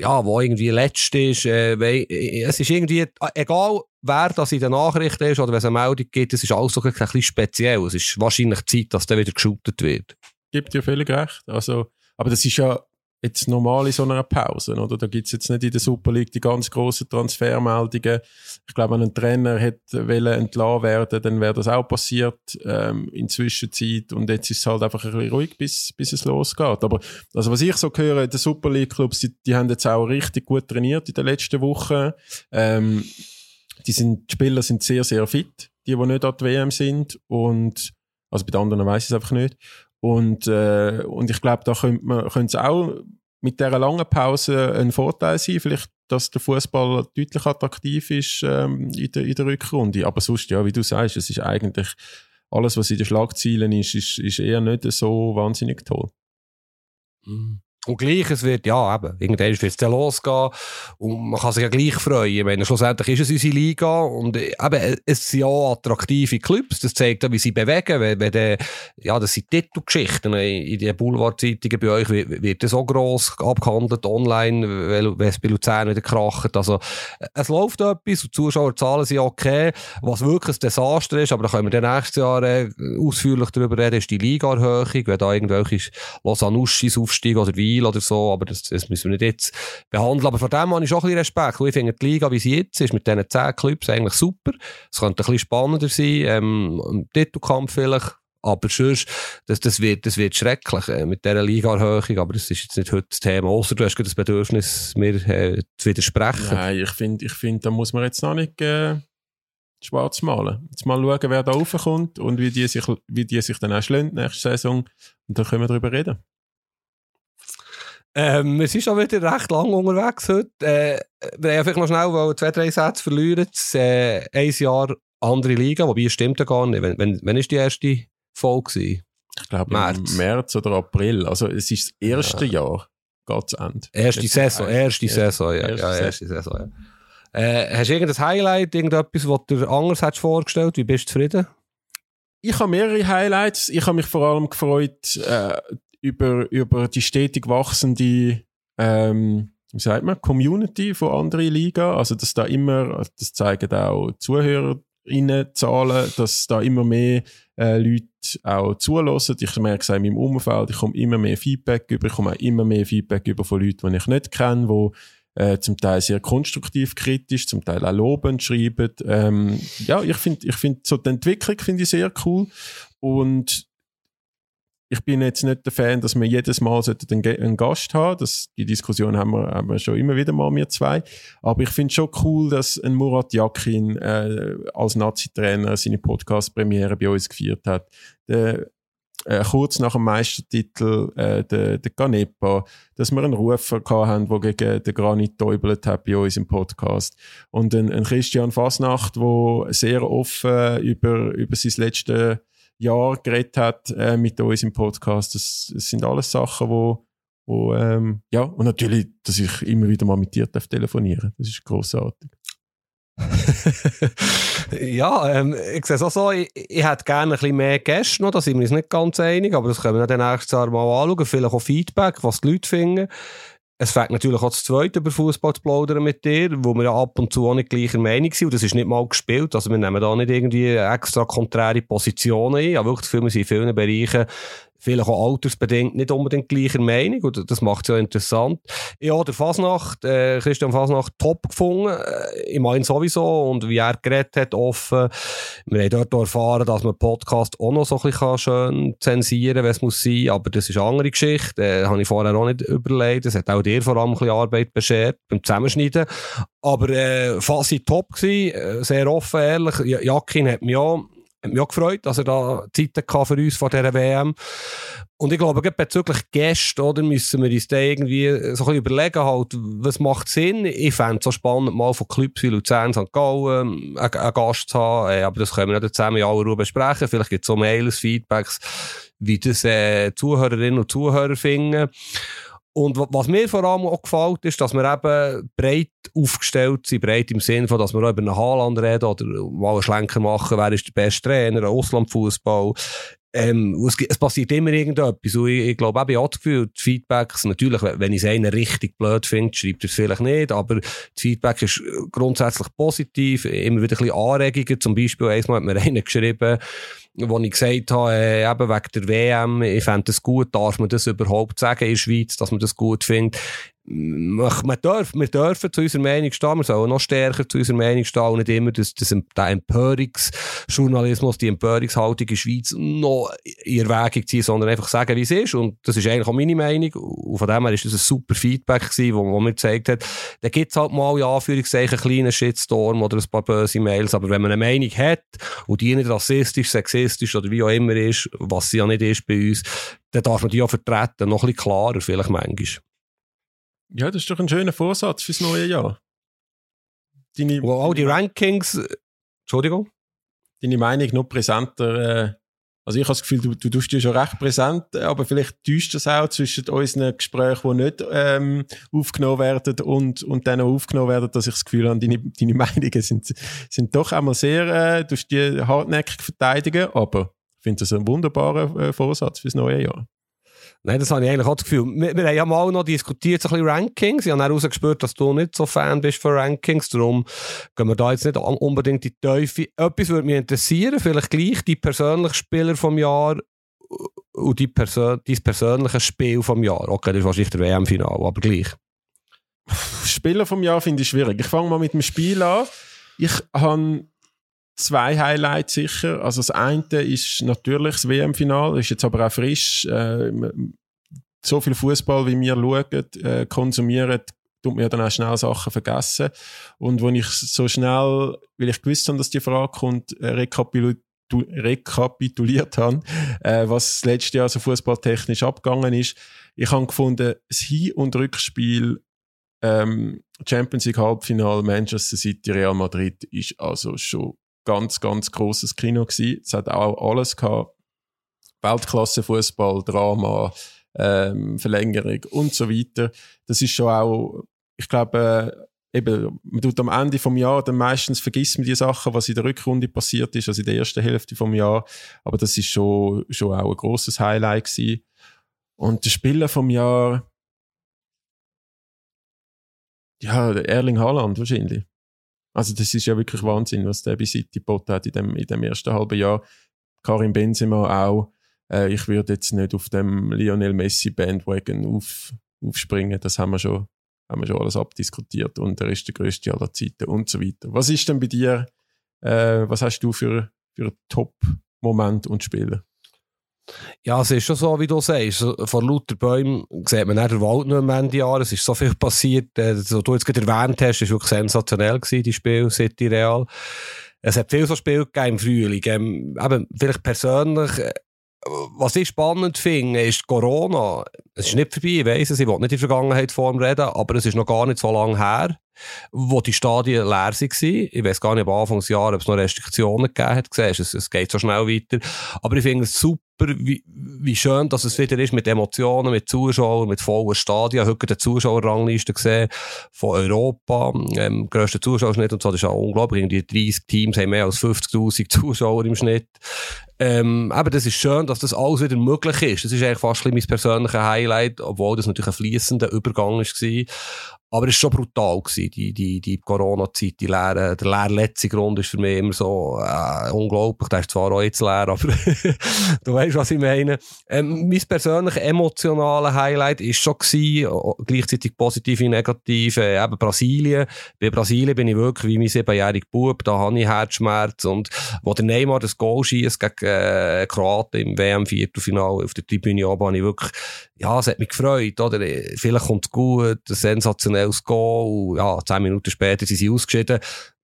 ja, wo irgendwie letzt ist, äh, äh, es ist irgendwie, egal wer das in den Nachrichten ist oder wenn es eine Meldung gibt, es ist alles so ein bisschen speziell. Es ist wahrscheinlich Zeit, dass der wieder geshootet wird. Gibt dir völlig recht. Also, aber das ist ja jetzt normal in so einer Pause, oder? Da gibt's jetzt nicht in der Super League die ganz grossen Transfermeldungen. Ich glaube, wenn ein Trainer hätte entlassen werden, dann wäre das auch passiert ähm, in Zwischenzeit und jetzt ist es halt einfach ein bisschen ruhig, bis, bis es losgeht. Aber also was ich so höre, die Super League Clubs, die, die haben jetzt auch richtig gut trainiert in den letzten Wochen. Ähm, die, sind, die Spieler sind sehr, sehr fit, die, die nicht an der WM sind und also bei den anderen weiß ich es einfach nicht. Und, äh, und ich glaube, da könnte es auch mit dieser langen Pause ein Vorteil sein, vielleicht, dass der Fußball deutlich attraktiv ist ähm, in, der, in der Rückrunde. Aber sonst, ja, wie du sagst, es ist eigentlich alles, was in den Schlagzeilen ist, ist, ist eher nicht so wahnsinnig toll. Mhm. Und gleich, es wird, ja, eben, irgendwann wird es dann losgehen und man kann sich ja gleich freuen. Meine, schlussendlich ist es unsere Liga und eben, es sind ja attraktive Clubs, das zeigt auch, wie sie bewegen, wenn, wenn de, ja, das sind Titelgeschichten. In den Boulevardzeitungen bei euch wird das so gross abgehandelt, online, wenn es bei Luzern wieder kracht. Also, es läuft etwas und die Zuschauerzahlen sind okay. Was wirklich ein Desaster ist, aber da können wir nächstes Jahr äh, ausführlich darüber reden, ist die Liga-Erhöhung, wenn da irgendwelche Lausanne-Uschis aufsteigen oder wie Spiel oder so, aber das, das müssen wir nicht jetzt behandeln. Aber von dem habe ich schon ein bisschen Respekt. Ich finde die Liga, wie sie jetzt ist, mit diesen 10 Clubs eigentlich super. Es könnte ein bisschen spannender sein, ähm, ein Titelkampf vielleicht. Aber sonst, das, das, wird, das wird schrecklich äh, mit dieser Liga-Erhöhung. Aber das ist jetzt nicht heute das Thema. Außer du hast das Bedürfnis, mir äh, zu widersprechen. Nein, ich finde, ich find, da muss man jetzt noch nicht äh, schwarz malen. Jetzt mal schauen, wer da raufkommt und wie die sich, wie die sich dann auch schlönt nächste Saison. Und dann können wir darüber reden. Ähm, wir sind schon wieder recht lang unterwegs heute. Äh, wir haben vielleicht noch schnell weil zwei, drei Sätze verlieren. Das, äh, ein Jahr andere Liga, wobei es stimmt ja gar nicht. Wenn, wenn, wenn ist die erste Folge? Ich glaube März. März oder April. Also es ist das erste ja. Jahr. Geht's Ende. Erste Saison, erste, Saison, ja. Erste, ja, erste Saison, ja. Äh, hast du irgendein Highlight, irgendetwas, was du anders hättest vorgestellt? Wie bist du zufrieden? Ich habe mehrere Highlights. Ich habe mich vor allem gefreut, äh, über, über die stetig wachsende, ähm, wie sagt man, Community von anderen Liga. Also, dass da immer, das zeigen auch Zuhörer, zahlen, dass da immer mehr äh, Leute auch zulassen. Ich merke es in meinem Umfeld, ich komme immer mehr Feedback über, ich komme auch immer mehr Feedback über von Leuten, die ich nicht kenne, die äh, zum Teil sehr konstruktiv kritisch, zum Teil auch lobend schreiben. Ähm, ja, ich finde, ich finde so die Entwicklung finde ich sehr cool und ich bin jetzt nicht der Fan, dass wir jedes Mal einen, Gast haben. Das, die Diskussion haben wir, haben wir schon immer wieder mal, wir zwei. Aber ich finde schon cool, dass ein Murat Yakin äh, als Nazi-Trainer seine Podcast-Premiere bei uns gefeiert hat. Der, äh, kurz nach dem Meistertitel äh, der, der Ganepa, dass wir einen Rufer haben, der gegen den Granit täubelt hat bei uns im Podcast. Und ein, ein Christian Fasnacht, der sehr offen über, über sein letztes Jahr geredet hat äh, mit uns im Podcast. Das, das sind alles Sachen, wo, wo ähm, ja, und natürlich, dass ich immer wieder mal mit dir darf telefonieren. Das ist großartig. ja, ähm, ich sehe es auch so, ich, ich hätte gerne ein bisschen mehr Gäste noch, da sind wir uns nicht ganz einig, aber das können wir dann nächstes Jahr mal anschauen, vielleicht auch Feedback, was die Leute finden. Es fängt natürlich auch das Zweite über Fußball zu plaudern mit dir, wo wir ja ab und zu auch nicht gleicher Meinung sind. Und das ist nicht mal gespielt. Also wir nehmen da nicht irgendwie extra konträre Positionen ein. Aber wirklich, wir sind in vielen Bereichen vielleicht auch altersbedingt nicht unbedingt gleicher Meinung und das macht es ja interessant. Ja, der Fasnacht, äh, Christian Fasnacht, top gefunden. Äh, ich meine sowieso und wie er geredet hat, offen. Wir haben dort erfahren, dass man Podcast auch noch so ein bisschen schön zensieren kann, wenn es muss sein, aber das ist eine andere Geschichte. Äh, habe ich vorher auch nicht überlegt. Das hat auch dir vor allem ein bisschen Arbeit beschert beim Zusammenschneiden. Aber äh, Fasi top gewesen, äh, sehr offen, ehrlich. Jakin hat mich auch hat mich auch gefreut, dass er da Zeit hatte für uns vor dieser WM. Und ich glaube, bezüglich Gäste, oder, müssen wir uns da irgendwie so ein bisschen überlegen, halt, was macht Sinn. Ich fände es so spannend, mal von Clubs wie Luzern, St. Gallen einen, einen Gast zu haben. Äh, aber das können wir nicht zusammen in aller Ruhe besprechen. Vielleicht gibt es auch Mails, Feedbacks, wie das äh, Zuhörerinnen und Zuhörer finden. Und was mir vor allem auch gefällt, ist, dass wir eben breit aufgestellt sind, breit im Sinne von, dass wir auch über einen Haaland reden oder mal einen Schlenker machen, wer ist der beste Trainer, Auslandfußball. Ähm, es, es, passiert immer irgendetwas. Und ich, ich glaube, ich habe das Gefühl, die Feedbacks, natürlich, wenn ich es einen richtig blöd finde, schreibt er es vielleicht nicht, aber das Feedback ist grundsätzlich positiv, immer wieder ein bisschen Anregungen. Zum Beispiel, einmal hat mir einer geschrieben, wo ich gesagt habe, äh, eben wegen der WM, ich fände es gut, darf man das überhaupt sagen in der Schweiz, dass man das gut findet wir dürfen, wir dürfen zu unserer Meinung stehen, wir sollen noch stärker zu unserer Meinung stehen und nicht immer das, das, der Empörungsjournalismus, die Empörungshaltung in der Schweiz noch in Erwägung ziehen, sondern einfach sagen, wie es ist. Und das ist eigentlich auch meine Meinung. Und von dem her ist das ein super Feedback gewesen, wo, wo mir gezeigt hat, da gibt es halt mal, in Anführungszeichen, einen kleinen Shitstorm oder ein paar böse Mails, aber wenn man eine Meinung hat und die nicht rassistisch, sexistisch oder wie auch immer ist, was sie ja nicht ist bei uns, dann darf man die auch vertreten, noch ein bisschen klarer vielleicht manchmal. Ja, das ist doch ein schöner Vorsatz fürs neue Jahr. Deine, Wo auch die Rankings. Äh, Entschuldigung? Deine Meinung noch präsenter. Äh, also ich habe das Gefühl, du, du tust dich schon recht präsent, aber vielleicht täuscht das auch zwischen unseren Gesprächen, die nicht ähm, aufgenommen werden und, und dann auch aufgenommen werden, dass ich das Gefühl habe, deine, deine Meinungen sind, sind doch einmal sehr, äh, du die hartnäckig verteidigen, aber ich finde das ein wunderbarer äh, Vorsatz fürs neue Jahr. Nein, das habe ich eigentlich auch das Gefühl. Wir, wir haben ja mal noch diskutiert, so ein bisschen Rankings. Ich habe herausgespürt, dass du nicht so Fan bist von Rankings. Darum gehen wir da jetzt nicht unbedingt in die Teufel. Etwas würde mich interessieren, vielleicht gleich die persönlichen Spieler vom Jahr und die Persön dein persönliche Spiel vom Jahr. Okay, das ist wahrscheinlich der WM-Final, aber gleich. Spieler vom Jahr finde ich schwierig. Ich fange mal mit dem Spiel an. Ich habe zwei Highlights sicher. Also das eine ist natürlich das WM-Final, ist jetzt aber auch frisch. Äh, so viel Fußball, wie wir schauen, äh, konsumieren, tut mir dann auch schnell Sachen vergessen. Und wenn ich so schnell, weil ich gewusst habe, dass die Frage kommt, äh, rekapituliert habe, äh, was das letzte Jahr so fußballtechnisch abgegangen ist. Ich habe gefunden, das Hin- und Rückspiel ähm, Champions League Halbfinale Manchester City Real Madrid ist also schon ganz, ganz großes Kino gewesen. Es hat auch alles gehabt. Weltklasse Fußball, Drama, ähm, Verlängerung und so weiter. Das ist schon auch, ich glaube, äh, eben, man tut am Ende vom Jahr dann meistens vergisst man die Sachen, was in der Rückrunde passiert ist, also in der ersten Hälfte vom Jahr. Aber das ist schon, schon auch ein großes Highlight gewesen. Und der Spieler vom Jahr, ja, Erling Haaland wahrscheinlich. Also das ist ja wirklich Wahnsinn, was der bei City geboten hat in dem, in dem ersten halben Jahr. Karim Benzema auch. Äh, ich würde jetzt nicht auf dem Lionel Messi Bandwagon auf, aufspringen. Das haben wir schon, haben wir schon alles abdiskutiert und er ist der größte aller Zeiten und so weiter. Was ist denn bei dir, äh, was hast du für, für Top-Moment und Spiele? Ja, es ist schon so, wie du sagst. Vor lauter Bäumen sieht man nicht den Wald noch am Ende Jahr. Es ist so viel passiert. Äh, was du jetzt gerade erwähnt hast, war wirklich sensationell, gewesen, die Spiel City Real. Es hat viel so Spiele gegeben im Frühling. Ähm, eben, vielleicht persönlich, äh, was ich spannend finde, ist Corona. Es ist nicht vorbei, ich weiss es, ich will nicht in der Vergangenheit vor reden, aber es ist noch gar nicht so lange her, wo die Stadien leer waren. Ich weiß gar nicht, am Anfang des Jahres, ob es noch Restriktionen gegeben hat. Siehst, es, es geht so schnell weiter. Aber ich finde es super, wie, wie schön dass es wieder ist mit Emotionen, mit Zuschauern, mit vollen Stadien. Ich habe heute die Zuschauerrangliste gesehen von Europa. Ähm, grösster Zuschauerschnitt und so, das ist ja unglaublich. Die 30 Teams haben mehr als 50'000 Zuschauer im Schnitt. Ähm, aber das ist schön, dass das alles wieder möglich ist. Das ist eigentlich fast mein persönliches Highlight, obwohl das natürlich ein fließender Übergang war. Aber es war schon brutal, gewesen, die, die, die Corona-Zeit, die leere, der leere letzte Grund ist für mich immer so äh, unglaublich. Der ist zwar auch jetzt leer, aber du weißt, was ich meine. Ähm, mein persönliches emotionales Highlight ist schon gewesen, gleichzeitig positiv wie negativ, äh, eben Brasilien. Bei Brasilien bin ich wirklich wie mein siebenjähriger Bub, da habe ich Herzschmerz und wo der Neymar das Goal schießt gegen äh, Kroaten im WM-Viertelfinale auf der Tribüne habe ich wirklich, ja, es hat mich gefreut, oder? Vielleicht kommt es gut, sensationell schnelles Goal. Ja, zehn Minuten später sind sie ausgeschieden.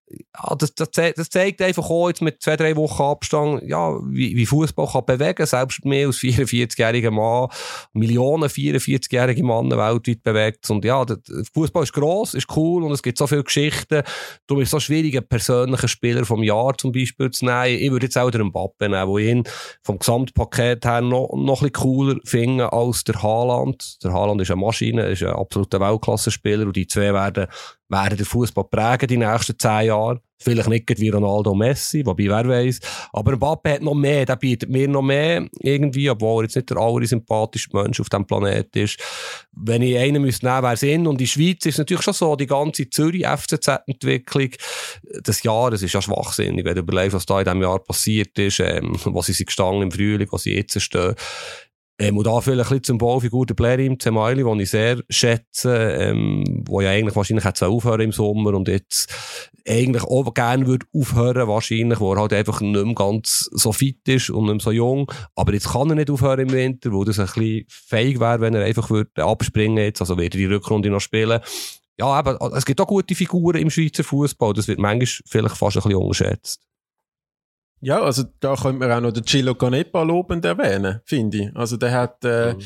Ja, das, das, das zeigt einfach auch jetzt mit zwei, drei Wochen Abstand, ja, wie, wie Fußball kann bewegen. Selbst mehr als 44-jähriger Mann, Millionen 44-jährige Männer weltweit bewegt. Und ja, Fußball ist gross, ist cool und es gibt so viele Geschichten. Du bist so schwierig, einen persönlichen Spieler vom Jahr zum Beispiel zu nehmen. Ich würde jetzt auch den Mbappe nehmen, wo ich ihn vom Gesamtpaket her noch, noch ein bisschen cooler finde als der Haaland. Der Haaland ist eine Maschine, ist ein absoluter Weltklasse-Spieler und die zwei werden werden den Fußball prägen die nächsten zehn Jahre. Vielleicht nicht wie Ronaldo Messi, wobei wer weiß. Aber Mbappe hat noch mehr, der bietet mir noch mehr irgendwie, obwohl er jetzt nicht der allersympathischste Mensch auf diesem Planet ist. Wenn ich einen müsste nehmen, wäre es ihn. Und in Schweiz ist natürlich schon so, die ganze Zürich-FCZ-Entwicklung des Jahres ist ja schwachsinnig, wenn du überlegst, was da in diesem Jahr passiert ist, ähm, was sie gestanden im Frühling, was sie jetzt stehen. Ähm, und da vielleicht ein bisschen Symbolfigur der Blair im Zemaili, den ich sehr schätze, ähm, wo ja eigentlich wahrscheinlich hat aufhören im Sommer und jetzt eigentlich auch gerne würde aufhören, wahrscheinlich, wo er halt einfach nicht mehr ganz so fit ist und nicht mehr so jung. Aber jetzt kann er nicht aufhören im Winter, wo das ein bisschen feig wäre, wenn er einfach würde abspringen jetzt, also würde die Rückrunde noch spielen. Ja, aber es gibt auch gute Figuren im Schweizer Fußball. Das wird manchmal vielleicht fast ein bisschen unterschätzt. Ja, also da könnte man auch noch den Chilo Canepa lobend erwähnen, finde ich. Also der hat, äh, mhm.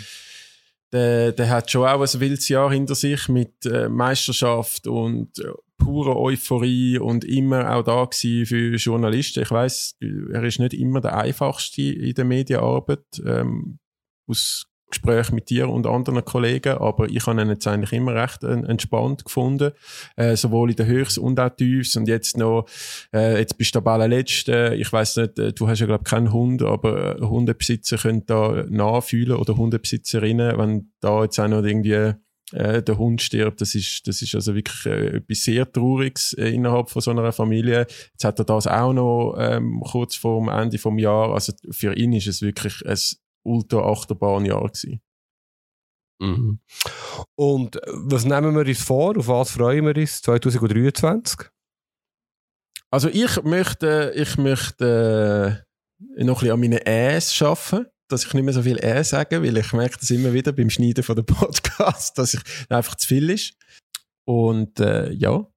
der, der hat schon auch ein wildes Jahr hinter sich mit äh, Meisterschaft und äh, purer Euphorie und immer auch da gewesen für Journalisten. Ich weiß, er ist nicht immer der einfachste in der Medienarbeit. Ähm, aus Gespräch mit dir und anderen Kollegen, aber ich habe ihn jetzt eigentlich immer recht äh, entspannt gefunden, äh, sowohl in den Höchst und auch Tiefs und jetzt noch, äh, jetzt bist du der allerletzte, ich weiß nicht, äh, du hast ja glaube keinen Hund, aber äh, Hundebesitzer können da nachfühlen oder Hundebesitzerinnen, wenn da jetzt auch noch irgendwie äh, der Hund stirbt, das ist, das ist also wirklich äh, etwas sehr Trauriges äh, innerhalb von so einer Familie. Jetzt hat er das auch noch ähm, kurz vor dem Ende vom Jahr. Also für ihn ist es wirklich ein Ultra-Achterbahnjahr gewesen. Mhm. Und äh, was nehmen wir uns vor? Auf was freuen wir uns 2023? Also ich möchte, ich möchte äh, noch ein bisschen an meinen Äs arbeiten, dass ich nicht mehr so viel Ä sage, weil ich merke das immer wieder beim Schneiden von der Podcast, dass ich einfach zu viel ist. Und äh, ja,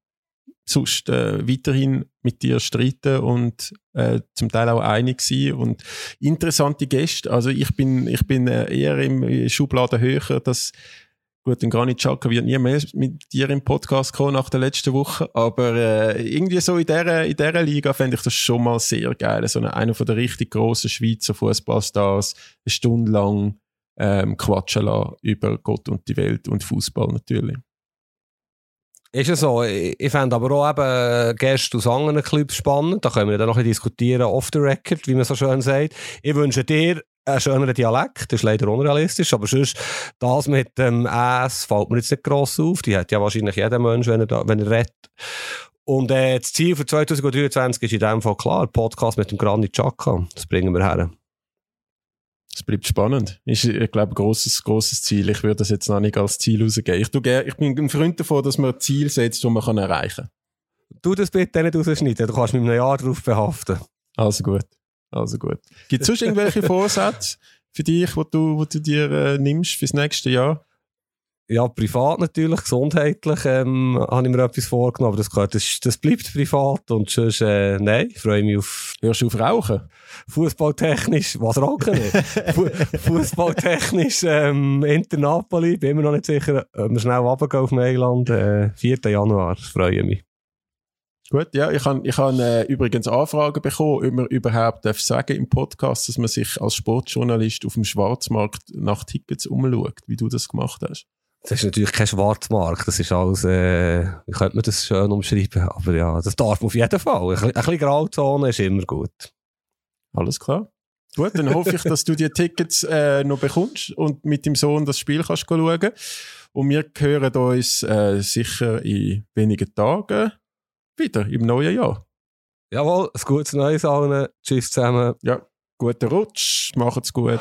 sonst äh, weiterhin mit dir streiten und äh, zum Teil auch einig sein und interessante Gäste. Also ich bin ich bin äh, eher im Schubladen höher, dass gut, ein Granit Xhaka wird nie mehr mit dir im Podcast kommen nach der letzten Woche, aber äh, irgendwie so in dieser in dieser Liga fände ich das schon mal sehr geil, so eine, einer von der richtig grossen Schweizer Fußballstars eine Stunde lang ähm, quatschen lassen über Gott und die Welt und Fußball natürlich. Ist es so. Ich, fände aber auch eben Gäste aus anderen Clubs spannend. Da können wir dann noch ein diskutieren, off the record, wie man so schön sagt. Ich wünsche dir einen schöneren Dialekt. Das ist leider unrealistisch. Aber sonst, das mit dem S fällt mir jetzt nicht gross auf. Die hat ja wahrscheinlich jeder Mensch, wenn er, da, wenn er redet. Und äh, das Ziel für 2023 ist in dem Fall klar, Podcast mit dem Granit Xhaka. Das bringen wir her. Es bleibt spannend. Ist, ich glaube, ein grosses, grosses Ziel. Ich würde das jetzt noch nicht als Ziel rausgeben. Ich, tu gern, ich bin ein Freund davon, dass man Ziel setzt, die man erreichen kann. Du das bitte nicht rausschneiden, du kannst mit einem Jahr darauf behaften. Also gut. Also gut. Gibt es sonst irgendwelche Vorsätze für dich, die du, wo du dir äh, nimmst fürs nächste Jahr? Ja, privat natürlich, gesundheitlich ähm, habe ich mir etwas vorgenommen, aber das, gehört, das, das bleibt privat und sonst, äh, nein, freue mich auf... Hörst du auf Rauchen? Fußballtechnisch, was rauchen nicht? Fußballtechnisch ähm, Inter Napoli, bin immer noch nicht sicher, ob wir schnell runtergehen auf Mailand, äh, 4. Januar, freue mich. Gut, ja, ich habe ich hab, äh, übrigens Anfragen bekommen, ob man überhaupt darf sagen im Podcast, dass man sich als Sportjournalist auf dem Schwarzmarkt nach Tickets umschaut, wie du das gemacht hast. Das ist natürlich kein Schwarzmarkt, das ist alles, äh, wie könnte man das schön umschreiben? Aber ja, das darf man auf jeden Fall. Ein, ein bisschen Grauzone ist immer gut. Alles klar. Gut, dann hoffe ich, dass du die Tickets äh, noch bekommst und mit dem Sohn das Spiel kannst schauen. Und wir hören uns äh, sicher in wenigen Tagen wieder im neuen Jahr. Jawohl, ein gutes Neues allen. Tschüss zusammen. Ja, guten Rutsch, macht's gut.